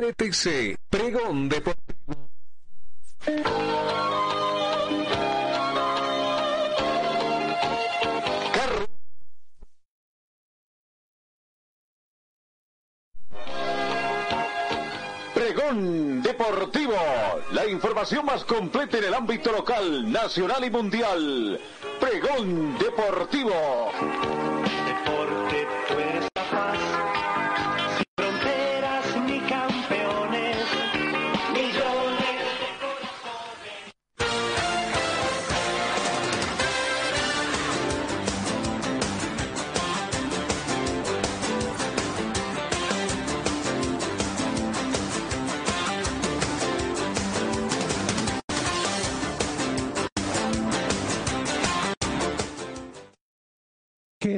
RTC, Pregón Deportivo. Pregón Deportivo, la información más completa en el ámbito local, nacional y mundial. Pregón Deportivo.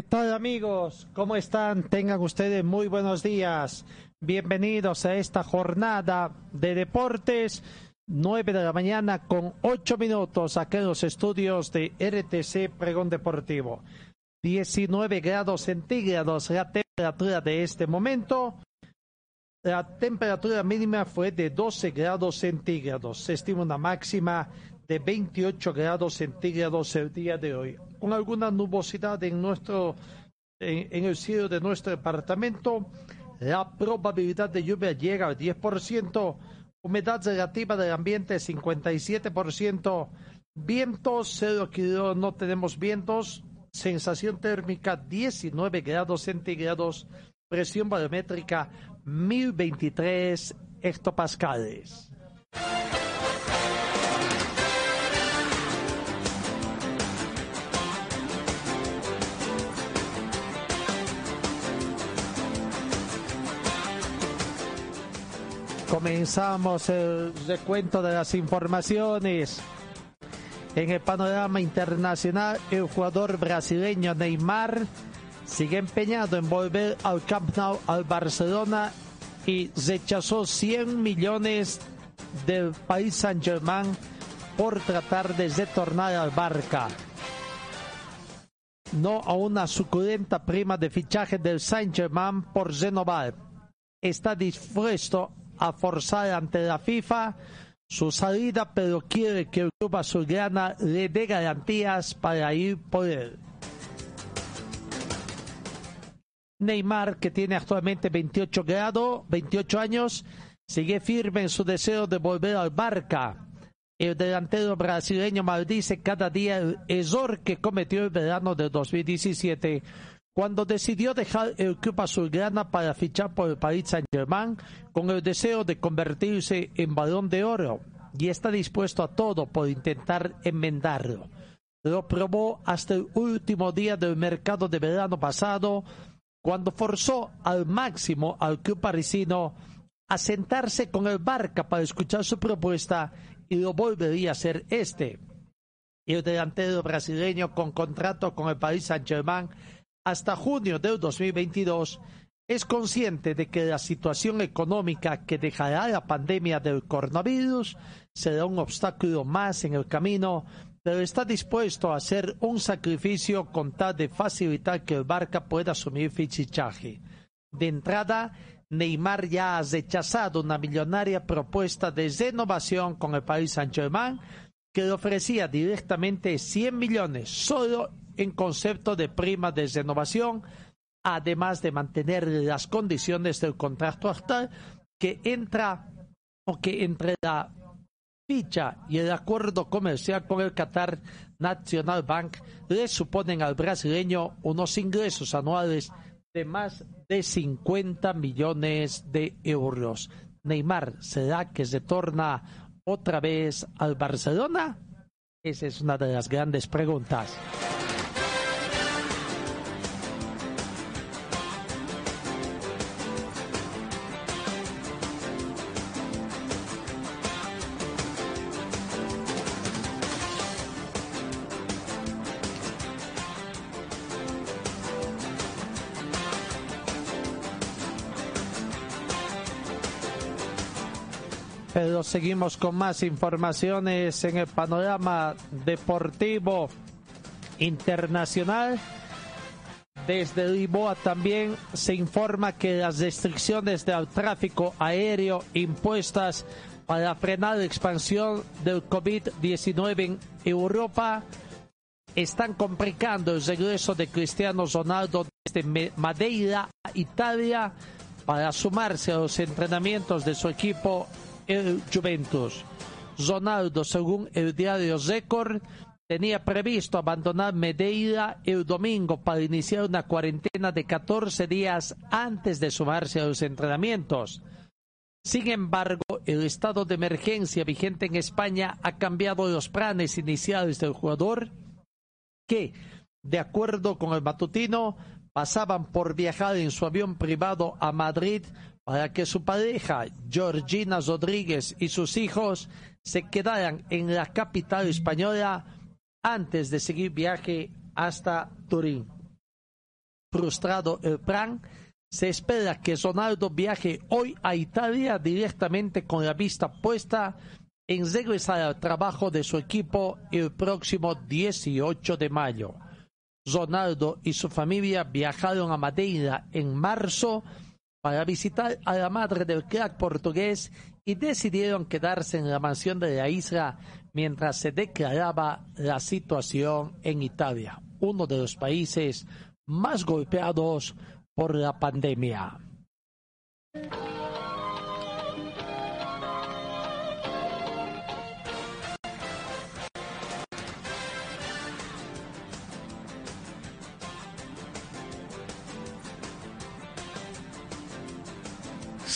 ¿Qué tal amigos? ¿Cómo están? Tengan ustedes muy buenos días. Bienvenidos a esta jornada de deportes. 9 de la mañana con 8 minutos aquí en los estudios de RTC Pregón Deportivo. 19 grados centígrados la temperatura de este momento. La temperatura mínima fue de 12 grados centígrados. Se estima una máxima de 28 grados centígrados el día de hoy. Con alguna nubosidad en nuestro en, el cielo de nuestro departamento, la probabilidad de lluvia llega al 10%, humedad relativa del ambiente 57%, vientos 0 kilo, no tenemos vientos, sensación térmica 19 grados centígrados, presión barométrica 1023 hectopascales. Comenzamos el recuento de las informaciones. En el panorama internacional, el jugador brasileño Neymar sigue empeñado en volver al Camp Nou al Barcelona y rechazó 100 millones del país Saint-Germain por tratar de retornar al Barca. No a una suculenta prima de fichaje del Saint-Germain por renovar. Está dispuesto a forzar ante la FIFA su salida, pero quiere que el club azulgrana le dé garantías para ir por él. Neymar, que tiene actualmente 28 grados, 28 años, sigue firme en su deseo de volver al Barca. El delantero brasileño maldice cada día el error que cometió el verano de 2017 cuando decidió dejar el club azulgrana para fichar por el Paris Saint-Germain con el deseo de convertirse en balón de oro y está dispuesto a todo por intentar enmendarlo. Lo probó hasta el último día del mercado de verano pasado cuando forzó al máximo al club parisino a sentarse con el Barca para escuchar su propuesta y lo volvería a hacer este. El delantero brasileño con contrato con el Paris Saint-Germain hasta junio del 2022 es consciente de que la situación económica que dejará la pandemia del coronavirus será un obstáculo más en el camino, pero está dispuesto a hacer un sacrificio con tal de facilitar que el Barca pueda asumir fichaje. De entrada, Neymar ya ha rechazado una millonaria propuesta de renovación con el Paris Saint-Germain que le ofrecía directamente 100 millones solo en concepto de prima de renovación, además de mantener las condiciones del contrato actual que entra o que entre la ficha y el acuerdo comercial con el Qatar National Bank le suponen al brasileño unos ingresos anuales de más de 50 millones de euros. Neymar, ¿será que se torna otra vez al Barcelona? Esa es una de las grandes preguntas. Seguimos con más informaciones en el panorama deportivo internacional. Desde Lisboa también se informa que las restricciones del tráfico aéreo impuestas para frenar la expansión del COVID-19 en Europa están complicando el regreso de Cristiano Ronaldo desde Madeira a Italia para sumarse a los entrenamientos de su equipo Juventus. Ronaldo, según el diario Record, tenía previsto abandonar Madeira el domingo para iniciar una cuarentena de 14 días antes de sumarse a los entrenamientos. Sin embargo, el estado de emergencia vigente en España ha cambiado los planes iniciales del jugador que, de acuerdo con el matutino, pasaban por viajar en su avión privado a Madrid para que su pareja, Georgina Rodríguez, y sus hijos se quedaran en la capital española antes de seguir viaje hasta Turín. Frustrado el plan, se espera que Ronaldo viaje hoy a Italia directamente con la vista puesta en regresar al trabajo de su equipo el próximo 18 de mayo. Ronaldo y su familia viajaron a Madeira en marzo para visitar a la madre del crack portugués y decidieron quedarse en la mansión de la isla mientras se declaraba la situación en Italia, uno de los países más golpeados por la pandemia.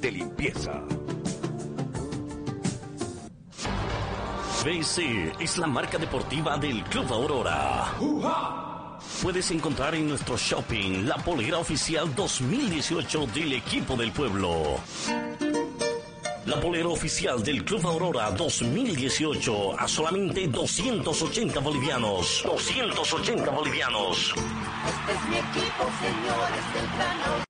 De limpieza. BC es la marca deportiva del Club Aurora. Puedes encontrar en nuestro shopping la polera oficial 2018 del equipo del pueblo. La polera oficial del Club Aurora 2018 a solamente 280 bolivianos. 280 bolivianos. Este es mi equipo, señores del Plan Aurora, soy hincha.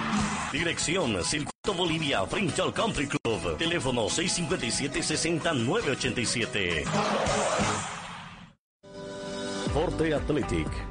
Dirección Circuito Bolivia, frente Country Club. Teléfono 657-60987. Forte Athletic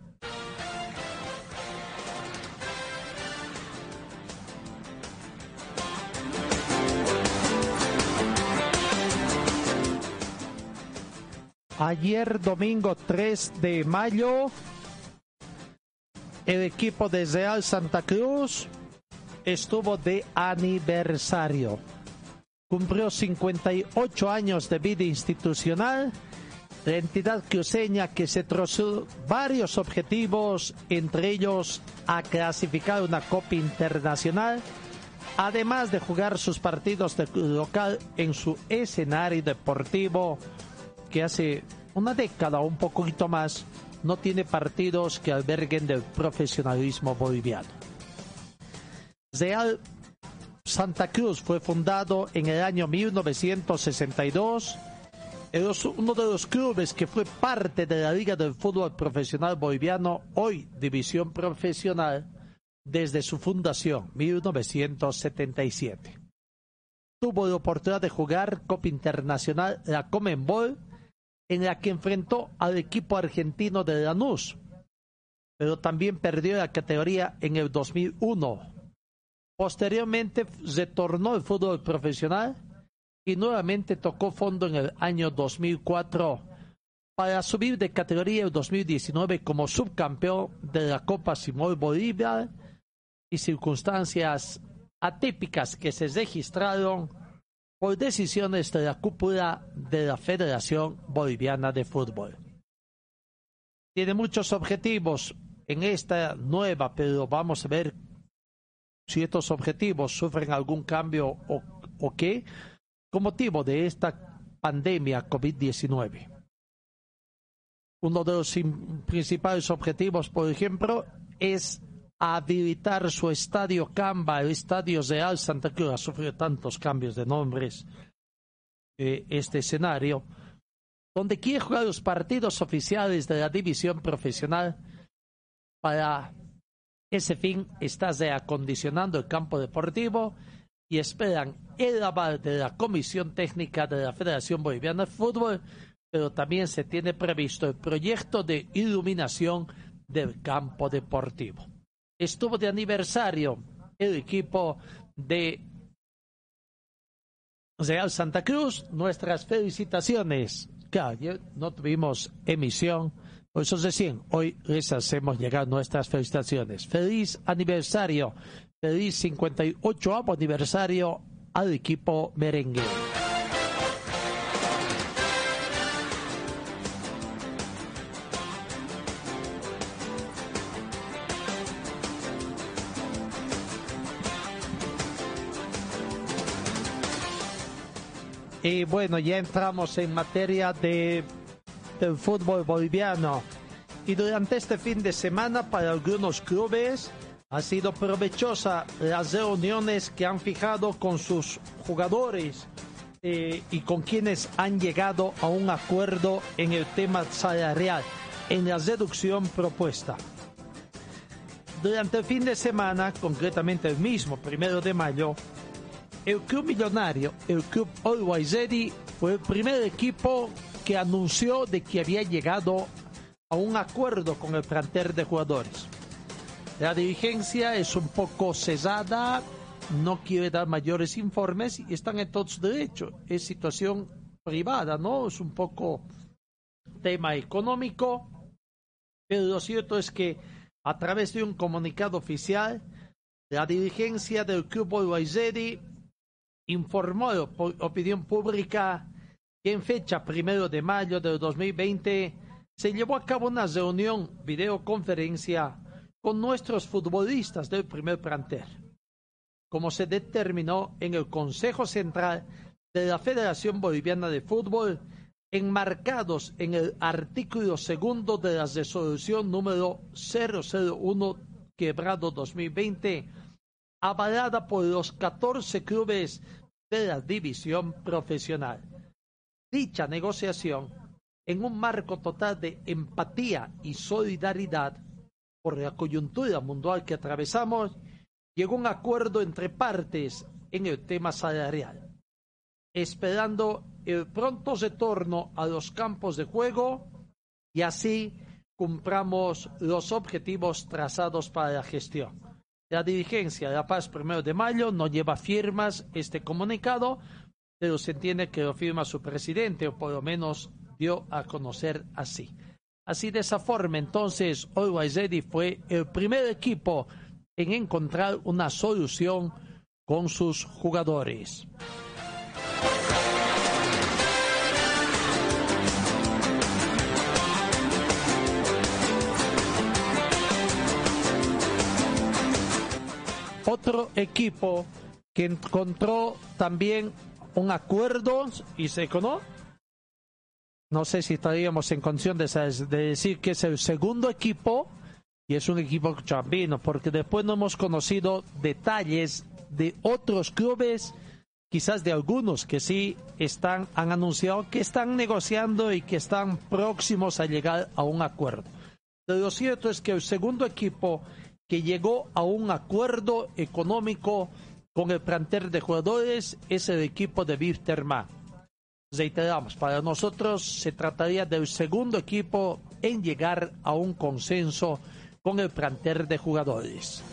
Ayer domingo 3 de mayo, el equipo de Real Santa Cruz estuvo de aniversario. Cumplió 58 años de vida institucional. La entidad cruceña que se trazó varios objetivos, entre ellos a clasificar una Copa Internacional, además de jugar sus partidos de local en su escenario deportivo que hace una década o un poquito más no tiene partidos que alberguen del profesionalismo boliviano. Real Santa Cruz fue fundado en el año 1962. Es uno de los clubes que fue parte de la Liga del Fútbol Profesional Boliviano, hoy División Profesional, desde su fundación, 1977. Tuvo la oportunidad de jugar Copa Internacional, la Comenbol, en la que enfrentó al equipo argentino de Lanús, pero también perdió la categoría en el 2001. Posteriormente retornó al fútbol profesional y nuevamente tocó fondo en el año 2004 para subir de categoría en 2019 como subcampeón de la Copa Simón Bolivia y circunstancias atípicas que se registraron por decisiones de la cúpula de la Federación Boliviana de Fútbol. Tiene muchos objetivos en esta nueva, pero vamos a ver si estos objetivos sufren algún cambio o, o qué con motivo de esta pandemia COVID-19. Uno de los principales objetivos, por ejemplo, es habilitar su estadio Camba, el estadio Real Santa Cruz, ha sufrido tantos cambios de nombres eh, este escenario, donde quiere jugar los partidos oficiales de la división profesional para ese fin está reacondicionando el campo deportivo y esperan el aval de la Comisión Técnica de la Federación Boliviana de Fútbol, pero también se tiene previsto el proyecto de iluminación del campo deportivo. Estuvo de aniversario el equipo de Real Santa Cruz. Nuestras felicitaciones. Claro, no tuvimos emisión por eso recién, hoy les hacemos llegar nuestras felicitaciones. Feliz aniversario, feliz 58 aniversario al equipo merengue. Y bueno, ya entramos en materia de del fútbol boliviano. Y durante este fin de semana para algunos clubes ha sido provechosa las reuniones que han fijado con sus jugadores eh, y con quienes han llegado a un acuerdo en el tema salarial, en la reducción propuesta. Durante el fin de semana, concretamente el mismo primero de mayo, el club millonario, el club Always Ready, fue el primer equipo que anunció de que había llegado a un acuerdo con el plantel de jugadores. La dirigencia es un poco cesada, no quiere dar mayores informes y están en todo su derecho. Es situación privada, ¿no? Es un poco tema económico, pero lo cierto es que a través de un comunicado oficial, la dirigencia del Club Olwaizeri informó la opinión pública que en fecha primero de mayo del 2020 se llevó a cabo una reunión videoconferencia con nuestros futbolistas del primer plantel, como se determinó en el Consejo Central de la Federación Boliviana de Fútbol, enmarcados en el artículo segundo de la resolución número 001 quebrado 2020, avalada por los 14 clubes de la división profesional dicha negociación en un marco total de empatía y solidaridad por la coyuntura mundial que atravesamos, llegó un acuerdo entre partes en el tema salarial, esperando el pronto retorno a los campos de juego y así cumplamos los objetivos trazados para la gestión. La dirigencia de La Paz Primero de Mayo no lleva firmas este comunicado, pero se entiende que lo firma su presidente, o por lo menos dio a conocer así. Así de esa forma, entonces, Always fue el primer equipo en encontrar una solución con sus jugadores. Otro equipo que encontró también un acuerdo y se conoce. No sé si estaríamos en condición de, decir que es el segundo equipo y es un equipo chambino, porque después no hemos conocido detalles de otros clubes, quizás de algunos que sí están, han anunciado que están negociando y que están próximos a llegar a un acuerdo. Lo cierto es que el segundo equipo que llegó a un acuerdo económico con el plantel de jugadores es el equipo de Wisterman. Reiteramos, para nosotros se trataría del segundo equipo en llegar a un consenso con el plantel de jugadores.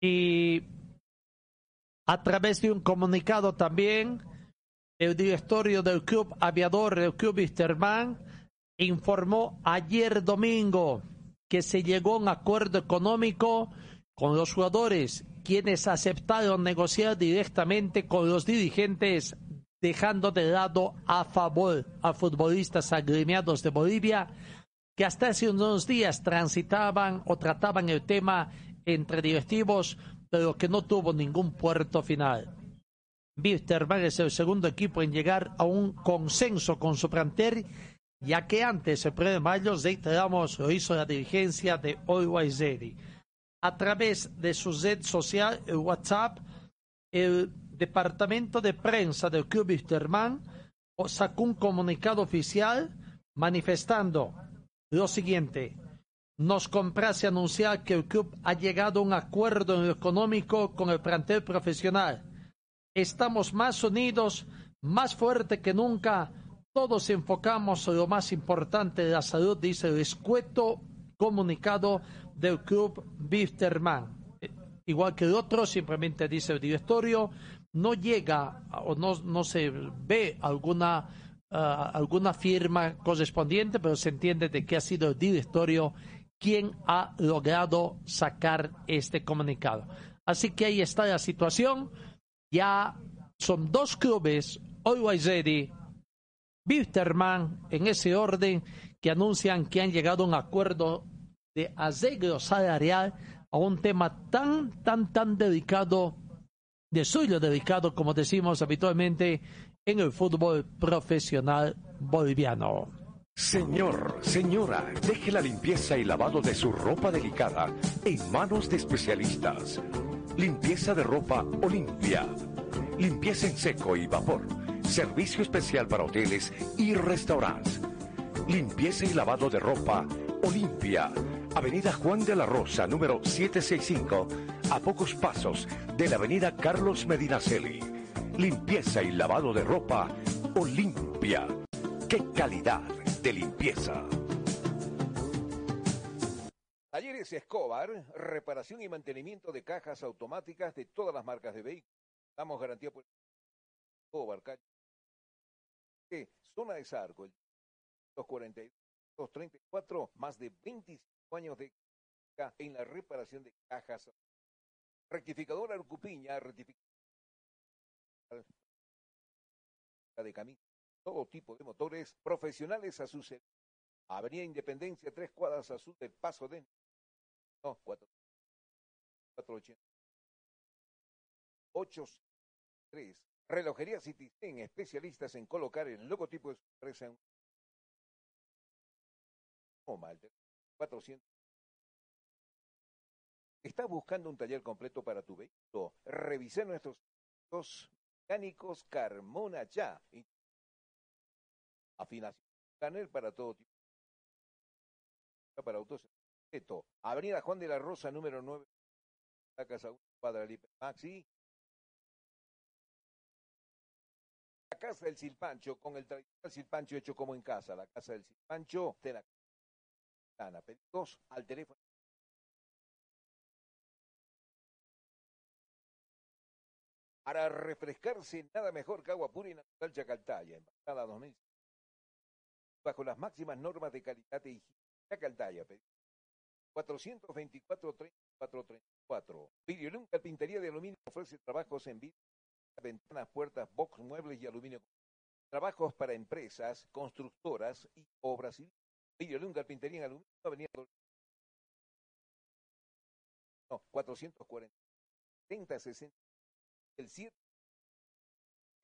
Y a través de un comunicado también, el directorio del club aviador, el club Wisterman, informó ayer domingo que se llegó a un acuerdo económico con los jugadores, quienes aceptaron negociar directamente con los dirigentes, dejando de lado a favor a futbolistas agremiados de Bolivia, que hasta hace unos días transitaban o trataban el tema entre directivos, pero que no tuvo ningún puerto final. Wisterman es el segundo equipo en llegar a un consenso con su plantel ya que antes, el 1 de mayo, reiteramos, lo hizo la dirigencia de Always A través de su red social, el WhatsApp, el departamento de prensa del Club Wisterman sacó un comunicado oficial manifestando lo siguiente. Nos complace anunciar que el club ha llegado a un acuerdo en lo económico con el plantel profesional. Estamos más unidos, más fuerte que nunca todos enfocamos en lo más importante de la salud, dice el escueto comunicado del club Wisterman. Eh, igual que el otro, simplemente dice el directorio, no llega o no, no se ve alguna, ah, alguna firma correspondiente, pero se entiende de que ha sido el directorio quien ha logrado sacar este comunicado. Así que ahí está la situación. Ya son dos clubes, Always Ready Wisterman, en ese orden, que anuncian que han llegado a un acuerdo de arreglo salarial a un tema tan, tan, tan delicado, de suyo delicado, como decimos habitualmente, en el fútbol profesional boliviano. Señor, señora, deje la limpieza y lavado de su ropa delicada en manos de especialistas. Limpieza de ropa Olimpia. Limpieza en seco y vapor Servicio especial para hoteles y restaurantes. Limpieza y lavado de ropa Olimpia. Avenida Juan de la Rosa, número 765, a pocos pasos de la Avenida Carlos Medinaceli. Limpieza y lavado de ropa Olimpia. ¡Qué calidad de limpieza! Talleres Escobar, reparación y mantenimiento de cajas automáticas de todas las marcas de vehículos. Damos garantía por Escobar, Zona de Sarco, el 234, más de 25 años de en la reparación de cajas. Rectificadora Arcupiña, rectificadora de camino, todo tipo de motores profesionales a su servicio. Avenida Independencia, tres cuadras a sur del Paso de... No, cuatro. 480. 83 Relojería Citizen, especialistas en colocar el logotipo de su empresa en mal 400. ¿Estás buscando un taller completo para tu vehículo? Revisa nuestros mecánicos Carmona Ya. Afinación panel para todo tipo. Para autos. Avenida Juan de la Rosa, número 9. La casa 1, Padre Maxi. Casa del silpancho, con el tradicional silpancho hecho como en casa, la casa del silpancho de la Ana. Pedidos al teléfono. Para refrescarse, nada mejor que agua pura y natural Chacaltaya, embajada 2000. Bajo las máximas normas de calidad e higiene. Chacaltaya, 424 34 34. Videolum Carpintería de Aluminio ofrece trabajos en vivo ventanas, puertas, box, muebles y aluminio. Trabajos para empresas, constructoras y obras civiles. Videolum Carpintería en Aluminio, Avenida no, 440, 30, 60, el 7,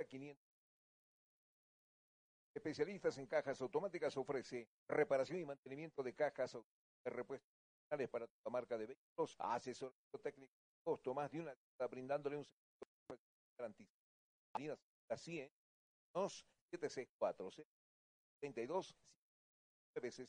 500. Especialistas en cajas automáticas ofrece reparación y mantenimiento de cajas de repuestos para toda marca de vehículos, asesoramiento técnico costo, más de una brindándole un servicio garantizado. Avenida la 100, 764 32 veces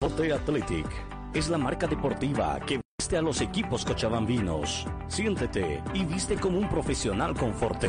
Forte Athletic es la marca deportiva que viste a los equipos cochabambinos. Siéntete y viste como un profesional con Forte.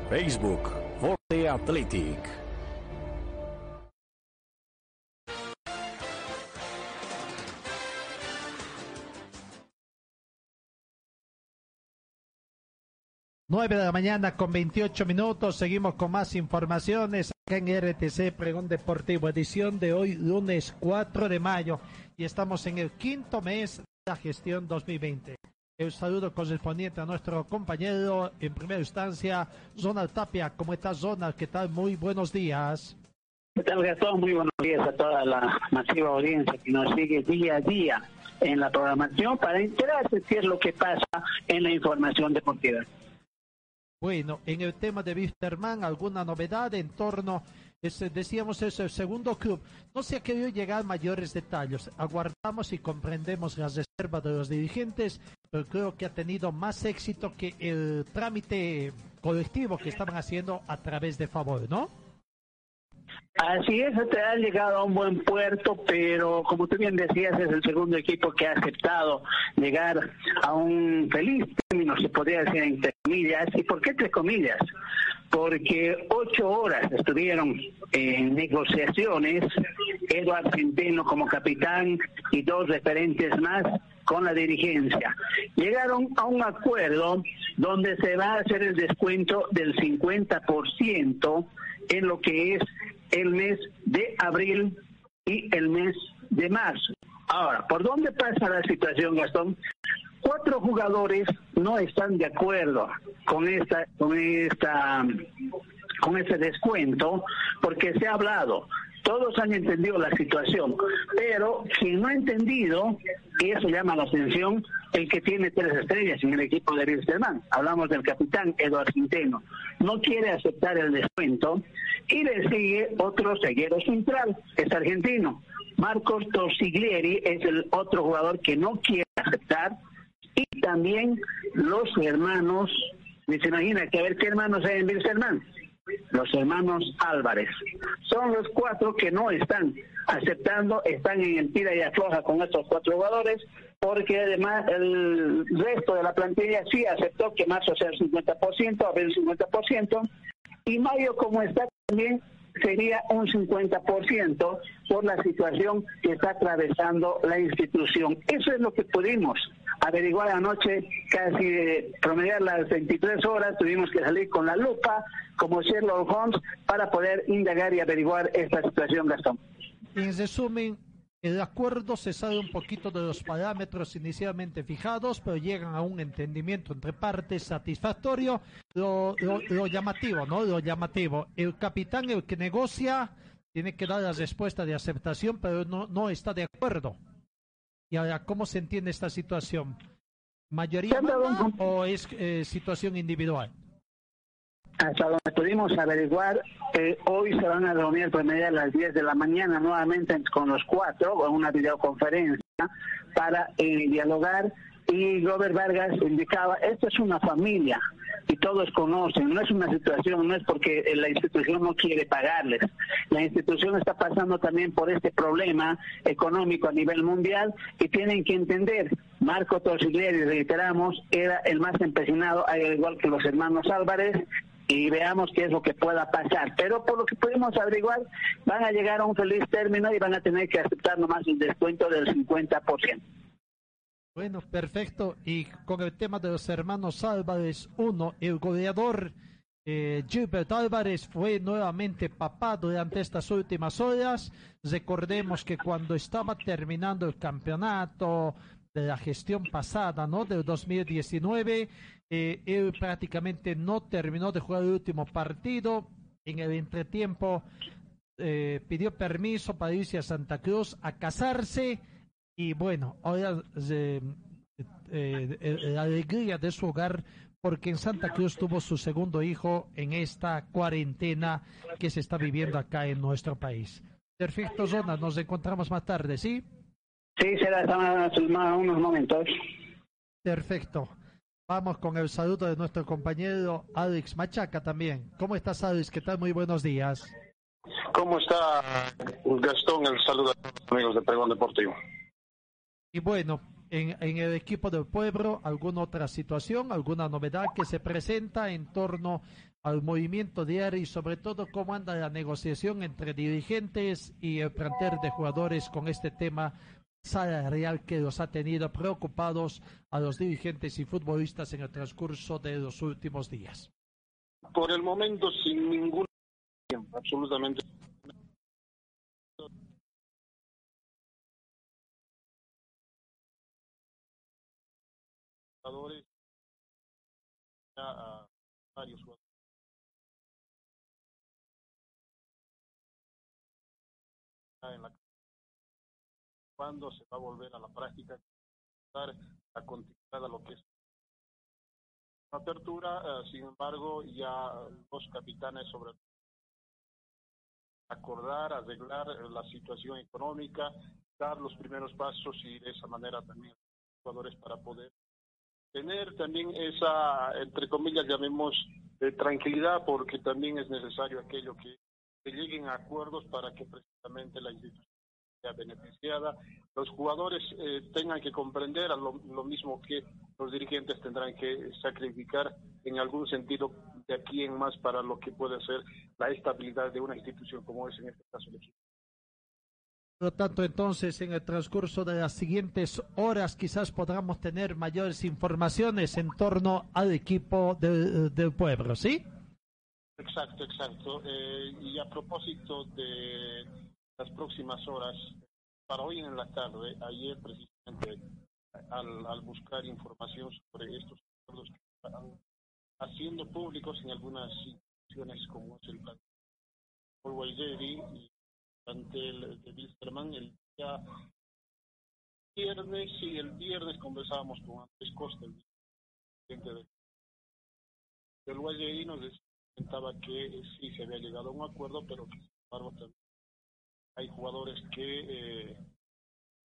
Facebook, Forte Athletic. Nueve de la mañana con 28 minutos. Seguimos con más informaciones acá en RTC Pregón Deportivo, edición de hoy, lunes 4 de mayo. Y estamos en el quinto mes de la gestión 2020. Un saludo correspondiente a nuestro compañero en primera instancia, Zonal Tapia. ¿Cómo estás, Zonal? ¿Qué tal? Muy buenos días. ¿Qué tal, Gastón? Muy buenos días a toda la masiva audiencia que nos sigue día a día en la programación para enterarse qué es lo que pasa en la información deportiva. Bueno, en el tema de Wisterman, ¿alguna novedad en torno? Ese- decíamos eso, el segundo club. No se ha querido llegar a mayores detalles. Aguardamos y comprendemos las reservas de los dirigentes, pero creo que ha tenido más éxito que el trámite colectivo que estaban haciendo a través de favor, ¿no? Así es, te ha llegado a un buen puerto, pero como tú bien decías, es el segundo equipo que ha aceptado llegar a un feliz término, se podría decir entre comillas. ¿Y por qué entre comillas? Porque ocho horas estuvieron en negociaciones, Eduardo Centeno como capitán y dos referentes más con la dirigencia. Llegaron a un acuerdo donde se va a hacer el descuento del 50% en lo que es el mes de abril y el mes de marzo. Ahora, ¿por dónde pasa la situación, Gastón? Cuatro jugadores no están de acuerdo con esta, con esta, con ese descuento, porque se ha hablado. Todos han entendido la situación, pero quien no ha entendido, y eso llama la atención, el que tiene tres estrellas en el equipo de Wilstermann. Hablamos del capitán Eduardo Centeno. No quiere aceptar el descuento y le sigue otro ceguero central, es argentino. Marcos Torsiglieri es el otro jugador que no quiere aceptar y también los hermanos, se imagina que a ver qué hermanos hay en Wilstermann, los hermanos Álvarez. Son los cuatro que no están aceptando, están en el tira y afloja con estos cuatro jugadores, porque además el resto de la plantilla sí aceptó que marzo sea el 50%, abril el 50%, y mayo como está también sería un 50% por la situación que está atravesando la institución. Eso es lo que pudimos averiguar anoche, casi eh, promediar las 23 horas, tuvimos que salir con la lupa como Sherlock Holmes para poder indagar y averiguar esta situación, Gastón. En resumen, el acuerdo se sale un poquito de los parámetros inicialmente fijados, pero llegan a un entendimiento entre partes satisfactorio. Lo, lo- lo llamativo, ¿no? Lo llamativo. El capitán, el que negocia, tiene que dar la respuesta de aceptación, pero no, no está de acuerdo. Y ahora, ¿cómo se entiende esta situación? ¿Mayoría manda o es eh, situación individual? Hasta donde pudimos averiguar, eh, hoy se van a reunir por media a las 10 de la mañana nuevamente con los cuatro, con una videoconferencia, para eh, dialogar. Y Robert Vargas indicaba, esto es una familia y todos conocen, no es una situación, no es porque eh, la institución no quiere pagarles. La institución está pasando también por este problema económico a nivel mundial y tienen que entender, Marco Torsiglieri, reiteramos, era el más empecinado, al igual que los hermanos Álvarez, y veamos qué es lo que pueda pasar. Pero por lo que pudimos averiguar, van a llegar a un feliz término y van a tener que aceptar nomás el descuento del 50%. Bueno, perfecto. Y con el tema de los hermanos Álvarez, uno, el goleador eh, Gilbert Álvarez fue nuevamente papá durante estas últimas horas. Recordemos que cuando estaba terminando el campeonato de la gestión pasada, ¿no? Del 2019, eh, él prácticamente no terminó de jugar el último partido. En el entretiempo eh, pidió permiso para irse a Santa Cruz a casarse y bueno, ahora eh, eh, la alegría de su hogar porque en Santa Cruz tuvo su segundo hijo en esta cuarentena que se está viviendo acá en nuestro país. Perfecto, Zona, nos encontramos más tarde, ¿sí? Sí, será hasta unos momentos. Perfecto. Vamos con el saludo de nuestro compañero Alex Machaca también. ¿Cómo estás, Alex? ¿Qué tal? Muy buenos días. ¿Cómo está Gastón? El saludo a los amigos de Pregón Deportivo. Y bueno, en, en el equipo del pueblo, ¿alguna otra situación, alguna novedad que se presenta en torno al movimiento diario y sobre todo cómo anda la negociación entre dirigentes y el plantel de jugadores con este tema salarial que los ha tenido preocupados a los dirigentes y futbolistas en el transcurso de los últimos días? Por el momento, sin ningún absolutamente cuando se va a volver a la práctica dar la a lo que es la apertura eh, sin embargo ya los capitanes sobre acordar arreglar eh, la situación económica dar los primeros pasos y de esa manera también los jugadores para poder tener también esa, entre comillas, llamemos eh, tranquilidad, porque también es necesario aquello que, lleguen a acuerdos para que precisamente la institución beneficiada, los jugadores eh, tengan que comprender lo, lo, mismo que los dirigentes tendrán que sacrificar en algún sentido de aquí en más para lo que puede ser la estabilidad de una institución como es en este caso el equipo. Por lo tanto, entonces, en el transcurso de las siguientes horas, quizás podamos tener mayores informaciones en torno al equipo de, del pueblo, ¿sí? Exacto, exacto. Eh, y a propósito de las próximas horas, para hoy en la tarde, ayer precisamente, al, al buscar información sobre estos acuerdos que están haciendo públicos en algunas instituciones como es el plan y ante el de Wilstermann el día viernes y el viernes conversábamos con Andrés Costa, el presidente del, del nos comentaba que sí se había llegado a un acuerdo, pero que sin embargo también hay jugadores que, eh,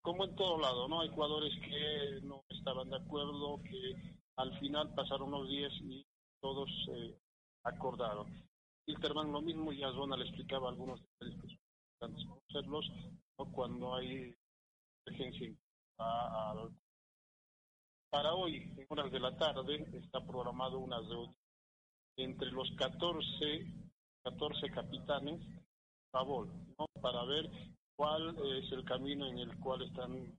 como en todo lado, ¿no? Hay jugadores que no estaban de acuerdo, que al final pasaron los días y todos eh, acordaron. Wilstermann lo mismo, ya Zona le explicaba algunos detalles que conocerlos ¿no? cuando hay emergencia. A, a, para hoy, en horas de la tarde, está programado una reunión entre los 14, 14 capitanes favor, ¿no? Para ver cuál es el camino en el cual están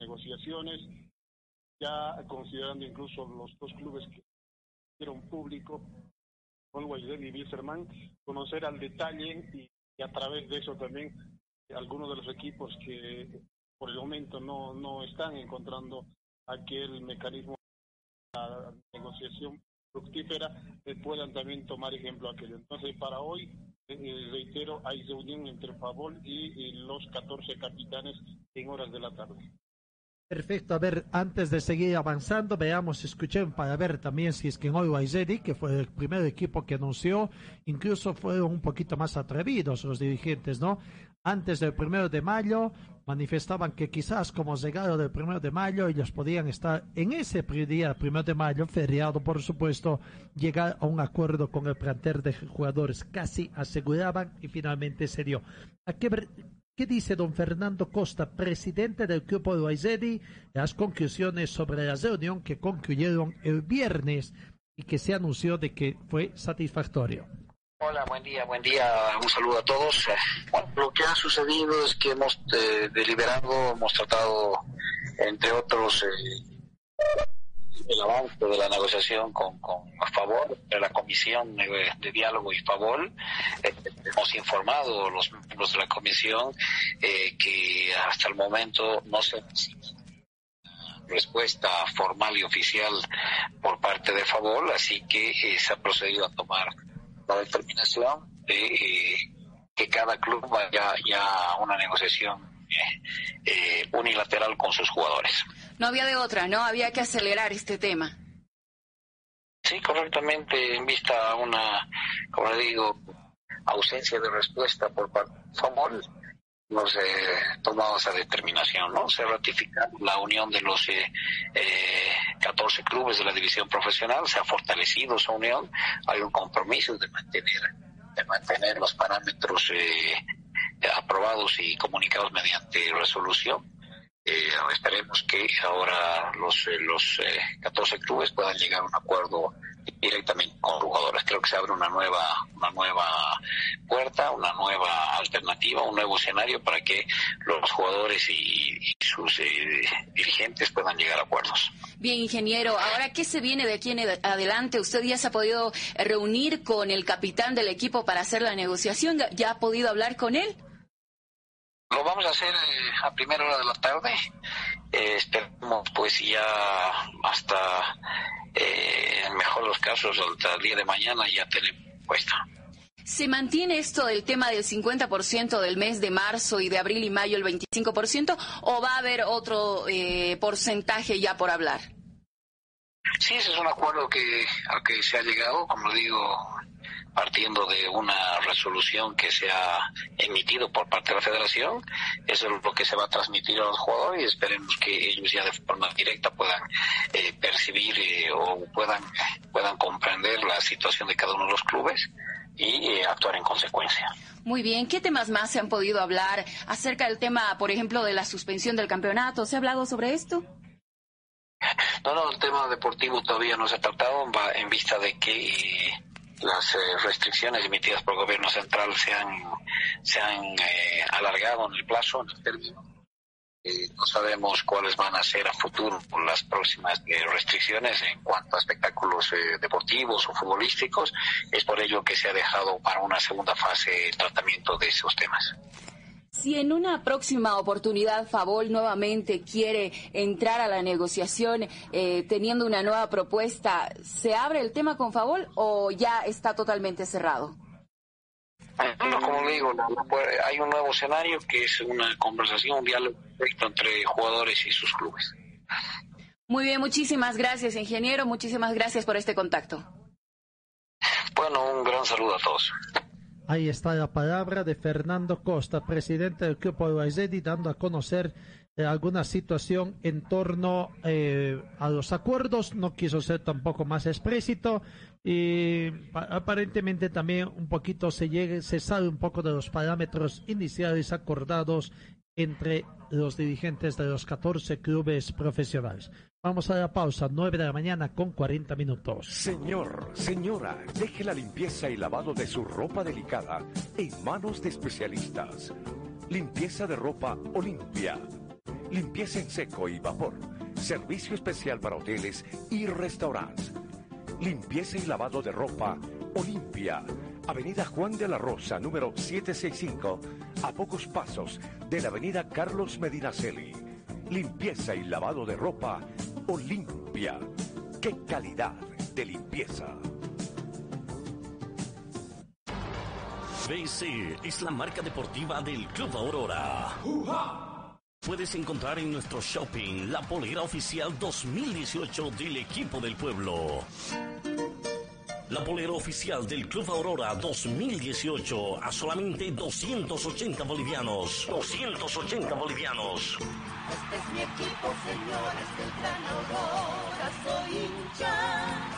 negociaciones, ya considerando incluso los dos clubes que hicieron público, Conway y Wilserman, conocer al detalle y y a través de eso también algunos de los equipos que por el momento no, no están encontrando aquel mecanismo de negociación fructífera eh, puedan también tomar ejemplo aquello. Entonces, para hoy, eh, reitero, hay reunión entre Favol y, los 14 capitanes en horas de la tarde. Perfecto, a ver, antes de seguir avanzando, veamos, escuchen para ver también si es que hoy Waizedi, que fue el primer equipo que anunció, incluso fueron un poquito más atrevidos los dirigentes, ¿no? Antes del primero de mayo manifestaban que quizás como llegado del primero de mayo ellos podían estar en ese día, primero de mayo, feriado por supuesto, llegar a un acuerdo con el plantel de jugadores. Casi aseguraban y finalmente se dio. ¿A qué ¿Qué dice don Fernando Costa, presidente del grupo de Waizedi, las conclusiones sobre la reunión que concluyeron el viernes y que se anunció de que fue satisfactorio? Hola, buen día, buen día, un saludo a todos. Lo que ha sucedido es que hemos eh, deliberado, hemos tratado entre otros, eh, el avance de la negociación con, con favor de la comisión de, diálogo y favor. Eh, hemos informado los miembros de la comisión eh, que hasta el momento no se respuesta formal y oficial por parte de favor, así que se ha procedido a tomar la determinación de eh, que cada club vaya ya a una negociación eh, eh, unilateral con sus jugadores. No había de otra, ¿no? Había que acelerar este tema. Sí, correctamente, en vista a una, como le digo, ausencia de respuesta por parte de FAMOL, hemos eh, tomado esa determinación, ¿no? Se ratifica la unión de los eh, eh, 14 clubes de la división profesional, se ha fortalecido esa unión, hay un compromiso de mantener, de mantener los parámetros eh, aprobados y comunicados mediante resolución. Eh, esperemos que ahora los, eh, los eh, 14 clubes puedan llegar a un acuerdo directamente con jugadores. Creo que se abre una nueva, una nueva puerta, una nueva alternativa, un nuevo escenario para que los jugadores y, y sus eh, dirigentes puedan llegar a acuerdos. Bien, ingeniero, ahora, ¿qué se viene de aquí en adelante? ¿Usted ya se ha podido reunir con el capitán del equipo para hacer la negociación? ¿Ya ha podido hablar con él? Lo vamos a hacer eh, a primera hora de la tarde. Eh, esperemos pues ya hasta, eh, en mejor de los casos, hasta el día de mañana ya tenemos puesta. ¿Se mantiene esto del tema del 50% del mes de marzo y de abril y mayo el 25% o va a haber otro eh, porcentaje ya por hablar? Sí, ese es un acuerdo que al que se ha llegado, como digo, partiendo de una resolución que se ha emitido por parte de la Federación. Eso es lo que se va a transmitir a los jugadores y esperemos que ellos ya de forma directa puedan eh, percibir eh, o puedan, puedan comprender la situación de cada uno de los clubes y eh, actuar en consecuencia. Muy bien, ¿qué temas más se han podido hablar acerca del tema, por ejemplo, de la suspensión del campeonato? ¿Se ha hablado sobre esto? No, no, el tema deportivo todavía no se ha tratado en vista de que eh, las eh, restricciones emitidas por el gobierno central se han, se han eh, alargado en el plazo, en el término. Eh, no sabemos cuáles van a ser a futuro las próximas eh, restricciones en cuanto a espectáculos eh, deportivos o futbolísticos. Es por ello que se ha dejado para una segunda fase el tratamiento de esos temas. Si en una próxima oportunidad Favol nuevamente quiere entrar a la negociación eh, teniendo una nueva propuesta, ¿se abre el tema con Favol o ya está totalmente cerrado? Bueno, como le digo, hay un nuevo escenario que es una conversación, un diálogo directo entre jugadores y sus clubes. Muy bien, muchísimas gracias, ingeniero. Muchísimas gracias por este contacto. Bueno, un gran saludo a todos. Ahí está la palabra de Fernando Costa, presidente del Club Alwaysedi, dando a conocer eh, alguna situación en torno eh, a los acuerdos. No quiso ser tampoco más explícito y pa- aparentemente también un poquito se llegue, se sale un poco de los parámetros iniciales acordados entre los dirigentes de los 14 clubes profesionales. Vamos a la pausa, 9 de la mañana con 40 minutos. Señor, señora, deje la limpieza y lavado de su ropa delicada en manos de especialistas. Limpieza de ropa Olimpia. Limpieza en seco y vapor. Servicio especial para hoteles y restaurantes. Limpieza y lavado de ropa Olimpia. Avenida Juan de la Rosa, número 765, a pocos pasos de la Avenida Carlos Medinaceli. Limpieza y lavado de ropa Olimpia. ¡Qué calidad de limpieza! BC es la marca deportiva del Club Aurora. Puedes encontrar en nuestro shopping la polera oficial 2018 del equipo del pueblo. La polera oficial del Club Aurora 2018 a solamente 280 bolivianos. 280 bolivianos. Este es mi equipo, señores del Gran Aurora, soy hincha.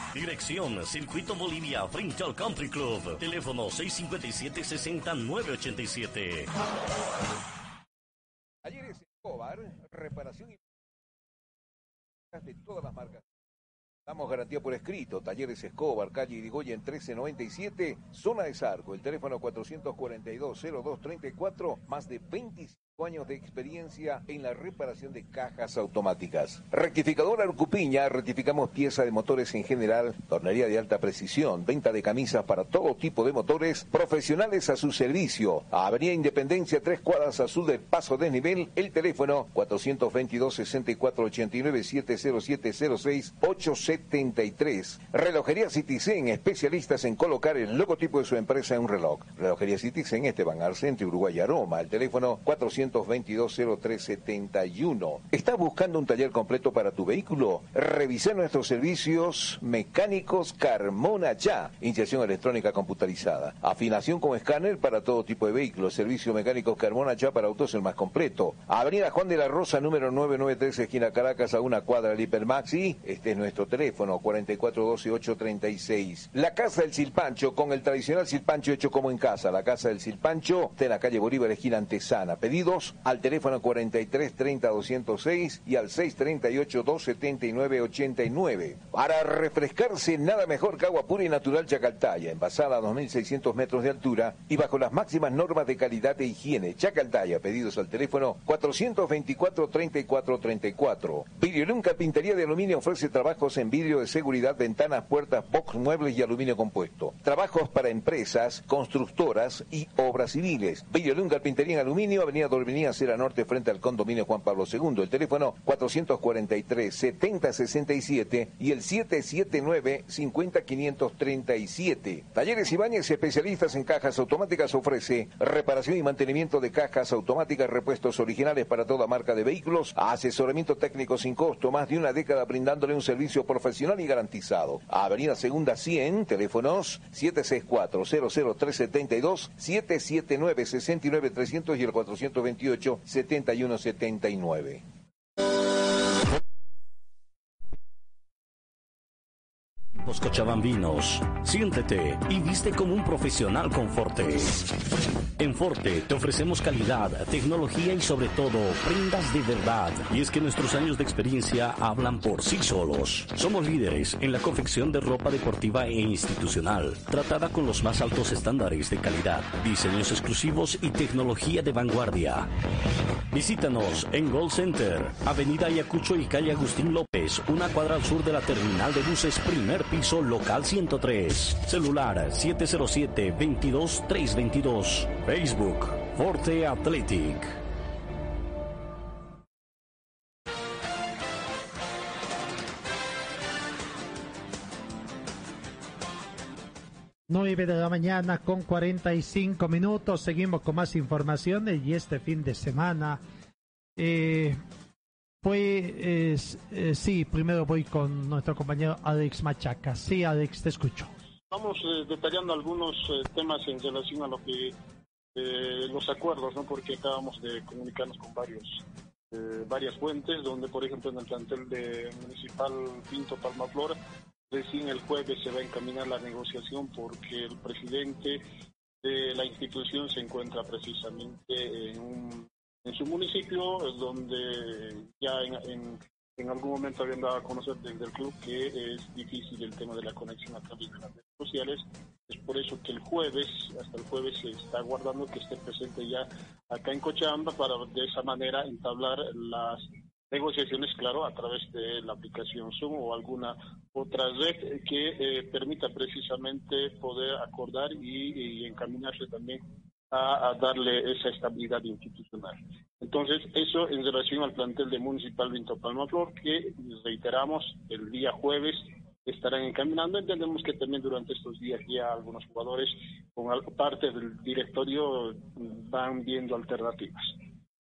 Dirección Circuito Bolivia frente Country Club. Teléfono 657-60-987. Talleres Escobar, reparación y de todas las marcas. Damos garantía por escrito. Talleres Escobar, calle Irigoyen 1397, zona de Sarco. El teléfono 442-0234, más de 25 años de experiencia en la reparación de cajas automáticas. Rectificadora Arcupiña, rectificamos pieza de motores en general, tornería de alta precisión, venta de camisas para todo tipo de motores, profesionales a su servicio. Avenida Independencia, tres cuadras azul del Paso Desnivel, el teléfono 422-6489-70706-873. Relojería Citizen, especialistas en colocar el logotipo de su empresa en un reloj. Relojería Citizen, Esteban Arcente, Uruguay Aroma, el teléfono 422-0371. ¿Estás buscando un taller completo para tu vehículo? Revisa nuestros servicios mecánicos Carmona Ya. Inyección electrónica computarizada. Afinación con escáner para todo tipo de vehículos. Servicio mecánico Carmona Ya para autos el más completo. Avenida Juan de la Rosa, número 993, esquina Caracas, a una cuadra del Hipermaxi. Este es nuestro teléfono, 4412-836. La Casa del Silpancho, con el tradicional silpancho hecho como en casa. La Casa del Silpancho, está en la calle Bolívar, esquina Antesana. Al teléfono 43 30 206 y al 638 279 89. Para refrescarse, nada mejor que agua pura y natural Chacaltaya, envasada a 2.600 metros de altura y bajo las máximas normas de calidad e higiene. Chacaltaya, pedidos al teléfono 424 34 34. Vidriolum Carpintería de Aluminio ofrece trabajos en vidrio de seguridad, ventanas, puertas, box, muebles y aluminio compuesto. Trabajos para empresas, constructoras y obras civiles. Vidriolum Carpintería en Aluminio, Avenida Dorminía Cera Norte, frente al condominio Juan Pablo II. El teléfono 443-7067 y el 779-50537. Talleres Ibáñez, especialistas en cajas automáticas, ofrece reparación y mantenimiento de cajas automáticas, repuestos originales para toda marca de vehículos, asesoramiento técnico sin costo, más de una década brindándole un servicio profesional y garantizado. Avenida Segunda 100, teléfonos 764-00372, 779-69300 y el 428-7179. Los cochabambinos, siéntete y viste como un profesional con Forte. En Forte te ofrecemos calidad, tecnología y sobre todo prendas de verdad. Y es que nuestros años de experiencia hablan por sí solos. Somos líderes en la confección de ropa deportiva e institucional, tratada con los más altos estándares de calidad, diseños exclusivos y tecnología de vanguardia. Visítanos en Gold Center, Avenida Ayacucho y calle Agustín López, una cuadra al sur de la terminal de buses, primer piso, local 103. Celular 707-22-322. Facebook, Forte Athletic. Nueve de la mañana con 45 minutos. Seguimos con más informaciones y este fin de semana. Eh, pues eh, sí, primero voy con nuestro compañero Alex Machaca. Sí, Alex, te escucho. Vamos eh, detallando algunos eh, temas en relación a lo que eh, los acuerdos, ¿no? Porque acabamos de comunicarnos con varios eh, varias fuentes, donde por ejemplo en el plantel de Municipal Pinto Palmaflor, recién el jueves se va a encaminar la negociación porque el presidente de la institución se encuentra precisamente en, un, en su municipio, donde ya en algún momento habían dado a conocer desde el club que es difícil el tema de la conexión a través de las redes sociales. Es por eso que el jueves, hasta el jueves, se está aguardando que esté presente ya acá en Cochabamba para de esa manera entablar las negociaciones, claro, a través de la aplicación Zoom o alguna otra red que eh, permita precisamente poder acordar y, y encaminarse también a, a, darle esa estabilidad institucional. Entonces, eso en relación al plantel de Municipal Vinto Palmaflor, que reiteramos, el día jueves estarán encaminando. Entendemos que también durante estos días ya algunos jugadores con parte del directorio van viendo alternativas.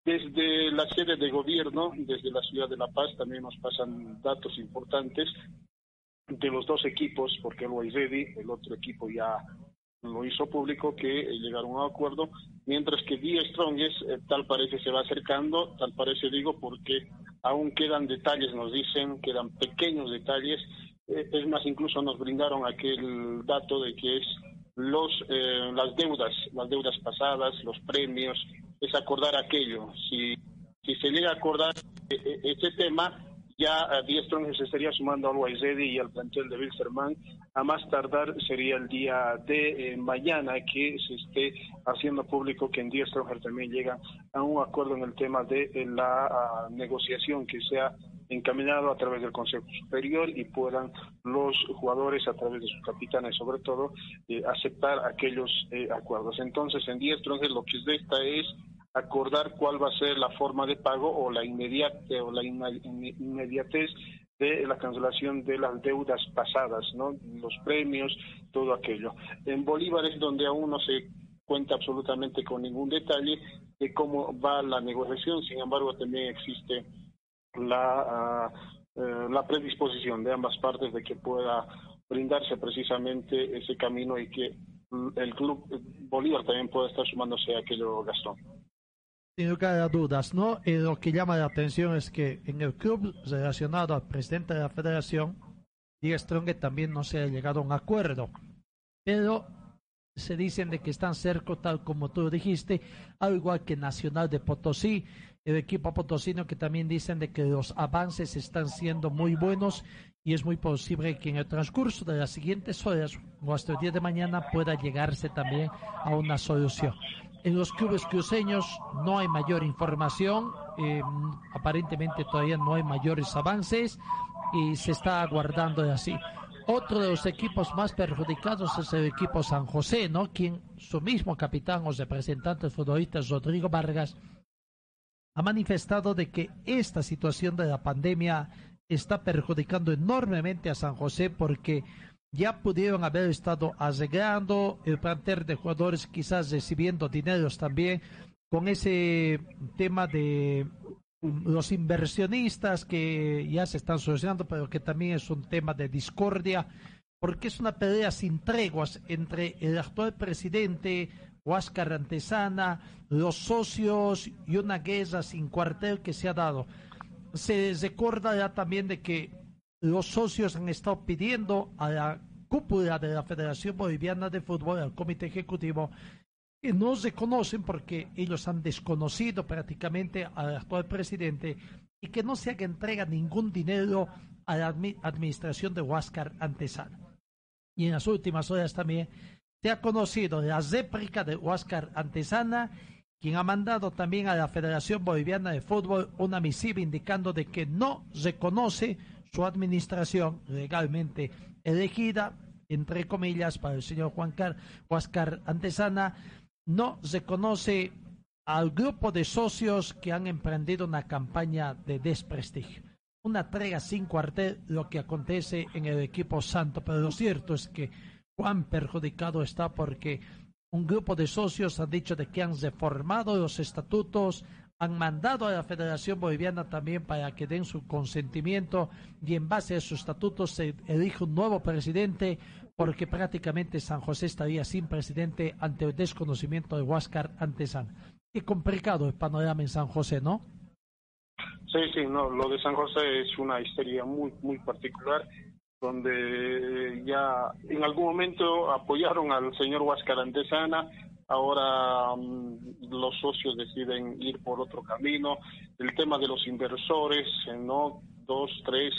Desde la sede de gobierno, desde la ciudad de La Paz, también nos pasan datos importantes de los dos equipos, porque el Ready, el otro equipo ya lo hizo público que eh, llegaron a un acuerdo, mientras que Díaz Strongest eh, tal parece se va acercando, tal parece digo porque aún quedan detalles, nos dicen, quedan pequeños detalles Eh, es más, incluso nos brindaron aquel dato de que es los eh, las deudas, las deudas pasadas, los premios, es acordar aquello. Si, si se llega a acordar este tema, ya a Strong se estaría sumando al Guaysedi y al plantel de Wilstermann. A más tardar sería el día de mañana que se esté haciendo público que en Díaz Stronger también llega a un acuerdo en el tema de la ah, negociación que sea encaminado a través del Consejo Superior y puedan los jugadores, a través de sus capitanes sobre todo, eh, aceptar aquellos eh, acuerdos. Entonces, en Díaz Stronger lo que es de esta es acordar cuál va a ser la forma de pago o la inmediate o la inmediatez de la cancelación de las deudas pasadas, ¿no? Los premios, todo aquello. En Bolívar es donde aún no se cuenta absolutamente con ningún detalle de cómo va la negociación, sin embargo también existe la, ah, eh, la predisposición de ambas partes de que pueda brindarse precisamente ese camino y que el club Bolívar también pueda estar sumándose a aquello Gastón sin lugar a dudas, ¿no? Y lo que llama la atención es que en el club relacionado al presidente de la federación, Díaz Strong también no se ha llegado a un acuerdo. Pero se dicen de que están cerca, tal como tú dijiste, al igual que Nacional de Potosí, el equipo potosino que también dicen de que los avances están siendo muy buenos y es muy posible que en el transcurso de las siguientes horas o hasta el día de mañana pueda llegarse también a una solución. En los clubes cruceños no hay mayor información, eh, aparentemente todavía no hay mayores avances y se está aguardando así. Otro de los equipos más perjudicados es el equipo San José, ¿no? Quien su mismo capitán o representante futbolista Rodrigo Vargas ha manifestado de que esta situación de la pandemia está perjudicando enormemente a San José porque ya pudieron haber estado arreglando el plantel de jugadores, quizás recibiendo dineros también, con ese tema de los inversionistas que ya se están solucionando, pero que también es un tema de discordia, porque es una pelea sin treguas entre el actual presidente, Huáscar Antesana, los socios y una guerra sin cuartel que se ha dado. Se recuerda ya también de que los socios han estado pidiendo a la cúpula de la Federación Boliviana de Fútbol, al Comité Ejecutivo, que no se conocen porque ellos han desconocido prácticamente al actual presidente y que no se haga entrega ningún dinero a la administración de Huáscar Antesana. Y en las últimas horas también se ha conocido la réplica de Huáscar Antesana, quien ha mandado también a la Federación Boliviana de Fútbol una misiva indicando de que no reconoce su administración legalmente elegida, entre comillas, para el señor Juan Car Huáscar Antesana, no reconoce al grupo de socios que han emprendido una campaña de desprestigio. Una entrega sin cuartel, lo que acontece en el equipo santo, pero lo cierto es que Juan perjudicado está porque un grupo de socios ha dicho de que han reformado los estatutos, han mandado a la Federación Boliviana también para que den su consentimiento y en base a sus estatutos se elige un nuevo presidente porque prácticamente San José estaría sin presidente ante el desconocimiento de Huáscar Antesana. Qué complicado el panorama en San José, ¿no? Sí, sí, no, lo de San José es una historia muy, muy particular donde ya en algún momento apoyaron al señor Huáscar Antesana, ahora mm, los socios deciden ir por otro camino, el tema de los inversores, eh, ¿no? Dos, tres,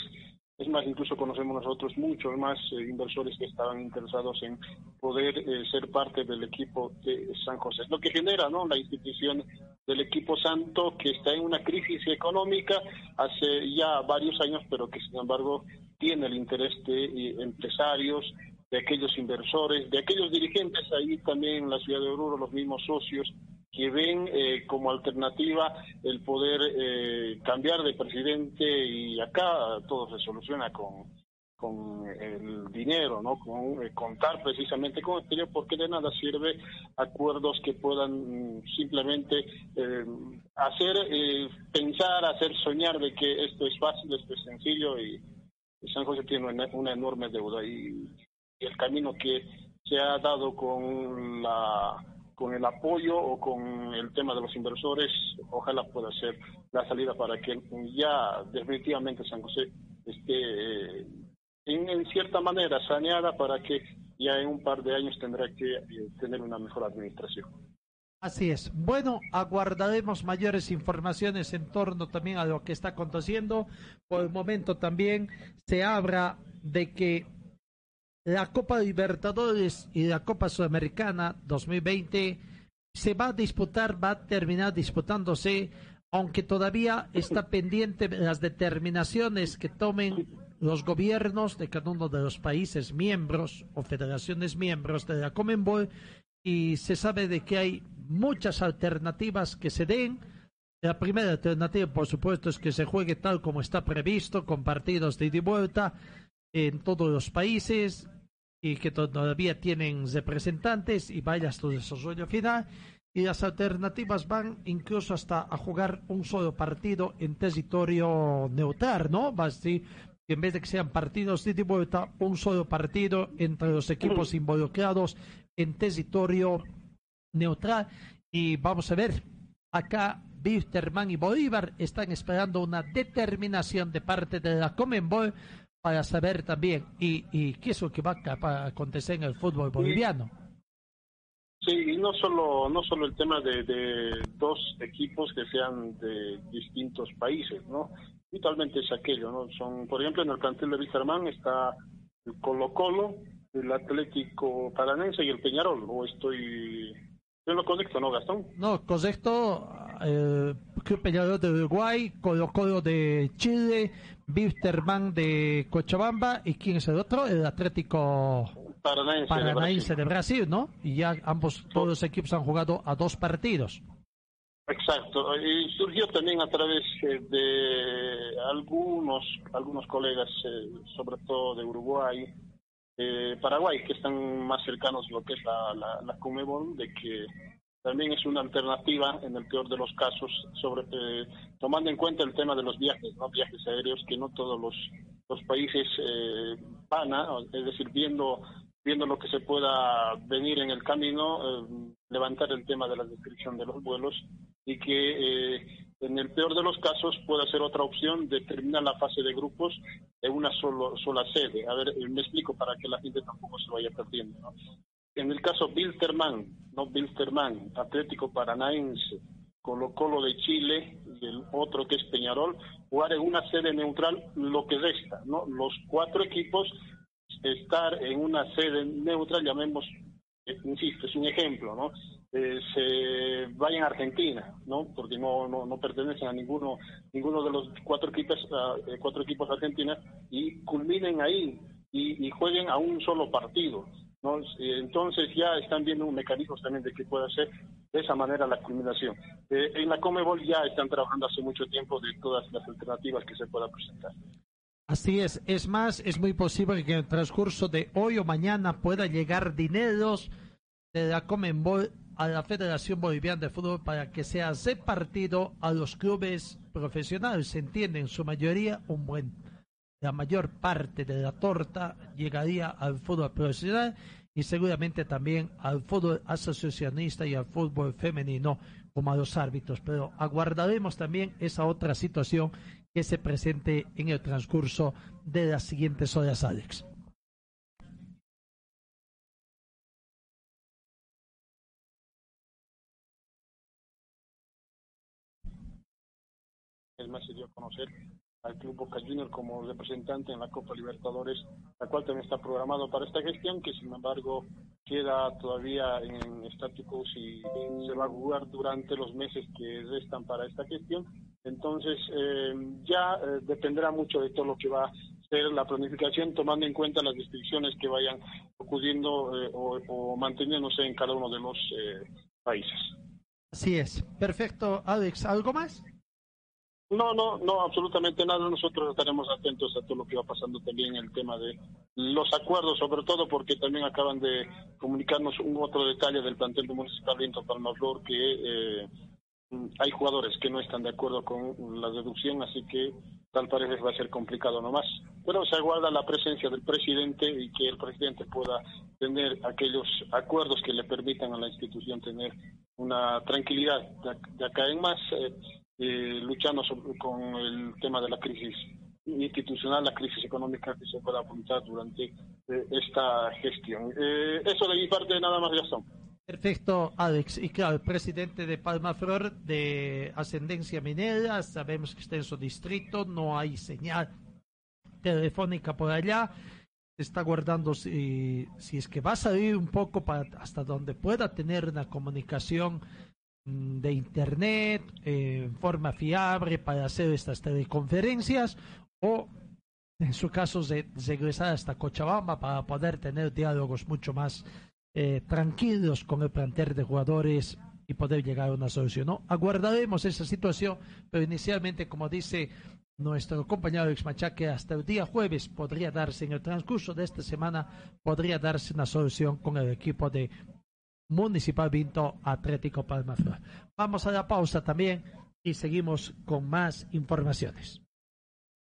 es más, incluso conocemos nosotros muchos más eh, inversores que estaban interesados en poder eh, ser parte del equipo de San José. Lo que genera, ¿no? La institución del equipo santo que está en una crisis económica hace ya varios años, pero que sin embargo tiene el interés de empresarios, de aquellos inversores, de aquellos dirigentes ahí también en la ciudad de Oruro, los mismos socios que ven eh, como alternativa el poder eh, cambiar de presidente y acá todo se soluciona con, con el dinero, ¿no? Con eh, contar precisamente con el exterior, porque de nada sirve acuerdos que puedan mm, simplemente hacer pensar, hacer soñar de que esto es fácil, esto es sencillo y, San José tiene una enorme deuda y el camino que se ha dado con la con el apoyo o con el tema de los inversores, ojalá pueda ser la salida para que ya definitivamente San José esté en, en cierta manera saneada para que ya en un par de años tendrá que eh, tener una mejor administración. Así es. Bueno, aguardaremos mayores informaciones en torno también a lo que está aconteciendo. Por el momento también se habla de que la Copa Libertadores y la Copa Sudamericana 2020 se va a disputar, va a terminar disputándose, aunque todavía está pendiente las determinaciones que tomen los gobiernos de cada uno de los países miembros o federaciones miembros de la Comenbol y se sabe de que hay muchas alternativas que se den. La primera alternativa, por supuesto, es que se juegue tal como está previsto, con partidos de ida y vuelta en todos los países y que todavía tienen representantes y vaya el desarrollo final. Y las alternativas van incluso hasta a jugar un solo partido en territorio neutral, ¿no? Así, que en vez de que sean partidos de vuelta, un solo partido entre los equipos involucrados en territorio neutral. Y vamos a ver, acá Wisterman y Bolívar están esperando una determinación de parte de la Comenbol para saber también y, y qué es lo que va a acontecer en el fútbol boliviano. Sí, y no solo, no solo el tema de, de dos equipos que sean de distintos países, ¿no? Habitualmente es aquello, ¿no? Son, por ejemplo, en el plantel de Wisterman está el Colo Colo, el Atlético Paranense y el Peñarol, o estoy... ¿Es lo correcto, no, Gastón? No, correcto, eh, Peñarol de Uruguay, Colo Colo de Chile, Wisterman de Cochabamba, ¿y quién es el otro? El Atlético Paranaense, Paranaense de, Brasil. ¿no? Y ya ambos, todos los equipos han jugado a dos partidos. Exacto, y surgió también a través eh, de algunos, algunos colegas, eh, sobre todo de Uruguay, eh, Paraguay, que están más cercanos a lo que es la, la, la Comebol, de que también es una alternativa en el peor de los casos, sobre eh, tomando en cuenta el tema de los viajes, no viajes aéreos, que no todos los, países eh, van a, es decir, viendo viendo lo que se pueda venir en el camino, eh, levantar el tema de la descripción de los vuelos y que eh, en el peor de los casos pueda ser otra opción de terminar la fase de grupos en una solo, sola sede. A ver, me explico para que la gente tampoco se vaya perdiendo. ¿no? En el caso Bilsterman, no Bilsterman, Atlético Paranaense, Colo Colo de Chile y el otro que es Peñarol, jugar en una sede neutral lo que resta, ¿no? Los cuatro equipos estar en una sede neutral, llamemos, eh, insisto, es un ejemplo, ¿no? Eh, se vayan a Argentina, ¿no? Porque no, no, no pertenecen a ninguno ninguno de los cuatro equipos uh, cuatro equipos argentinos y culminen ahí y, y, jueguen a un solo partido. Entonces ya están viendo un mecanismo también de que pueda ser de esa manera la culminación. Eh, en la Comebol ya están trabajando hace mucho tiempo de todas las alternativas que se puedan presentar. Así es, es más, es muy posible que en el transcurso de hoy o mañana pueda llegar dineros de la Comenbol a la Federación Boliviana de Fútbol para que sea repartido a los clubes profesionales. Se entiende en su mayoría un buen, la mayor parte de la torta llegaría al fútbol profesional y seguramente también al fútbol asociacionista y al fútbol femenino como a los árbitros. Pero aguardaremos también esa otra situación que se presente en el transcurso de las siguientes horas, Alex. Al Club Boca Junior como representante en la Copa Libertadores, la cual también está programado para esta gestión, que sin embargo queda todavía en estático si se va a jugar durante los meses que restan para esta gestión. Entonces, eh, ya eh, dependerá mucho de todo lo que va a ser la planificación, tomando en cuenta las restricciones que vayan ocurriendo eh, o, o, manteniéndose en cada uno de los países. Así es. Perfecto, Alex. ¿Algo más? No, no, no, absolutamente nada. Nosotros estaremos atentos a todo lo que va pasando también el tema de los acuerdos, sobre todo porque también acaban de comunicarnos un otro detalle del plantel de Municipal Viento Palmaflor que eh, hay jugadores que no están de acuerdo con la deducción, así que tal parece va a ser complicado nomás. Pero se aguarda la presencia del presidente y que el presidente pueda tener aquellos acuerdos que le permitan a la institución tener una tranquilidad de, acá más. Eh, eh, luchando sobre, con el tema de la crisis institucional la crisis económica que se pueda afrontar durante eh, esta gestión. Eh, eso de mi parte nada más, Gastón. Perfecto, Alex. Y claro, el presidente de Palma Flor de ascendencia minera, sabemos que está en su distrito, no hay señal telefónica por allá. Está guardando si, si es que va a salir un poco para hasta donde pueda tener una comunicación de internet eh, en forma fiable para hacer estas teleconferencias o en su caso de regresar hasta Cochabamba para poder tener diálogos mucho más eh, tranquilos con el plantel de jugadores y poder llegar a una solución. Aguardaremos esa situación, pero inicialmente, como dice nuestro compañero Ex Machaque, hasta el día jueves podría darse, en el transcurso de esta semana, podría darse una solución con el equipo de Municipal Vinto Atlético Palma. Vamos a la pausa también y seguimos con más informaciones.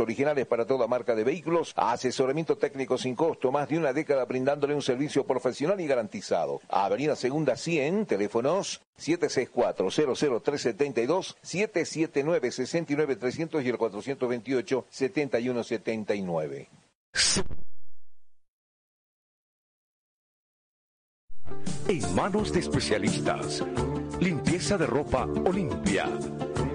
originales para toda marca de vehículos, asesoramiento técnico sin costo, más de una década brindándole un servicio profesional y garantizado. Avenida Segunda 100, teléfonos 764-00372, 779-69300 y el 428-7179. En manos de especialistas. Limpieza de ropa Olimpia.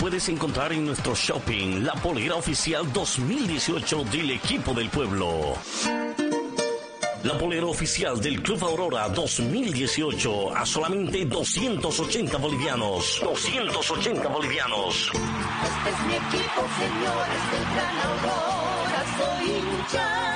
Puedes encontrar en nuestro shopping la polera oficial 2018 del equipo del pueblo. La polera oficial del Club Aurora 2018 a solamente 280 bolivianos. 280 bolivianos. Este es mi equipo, señores del Gran Aurora, soy hincha.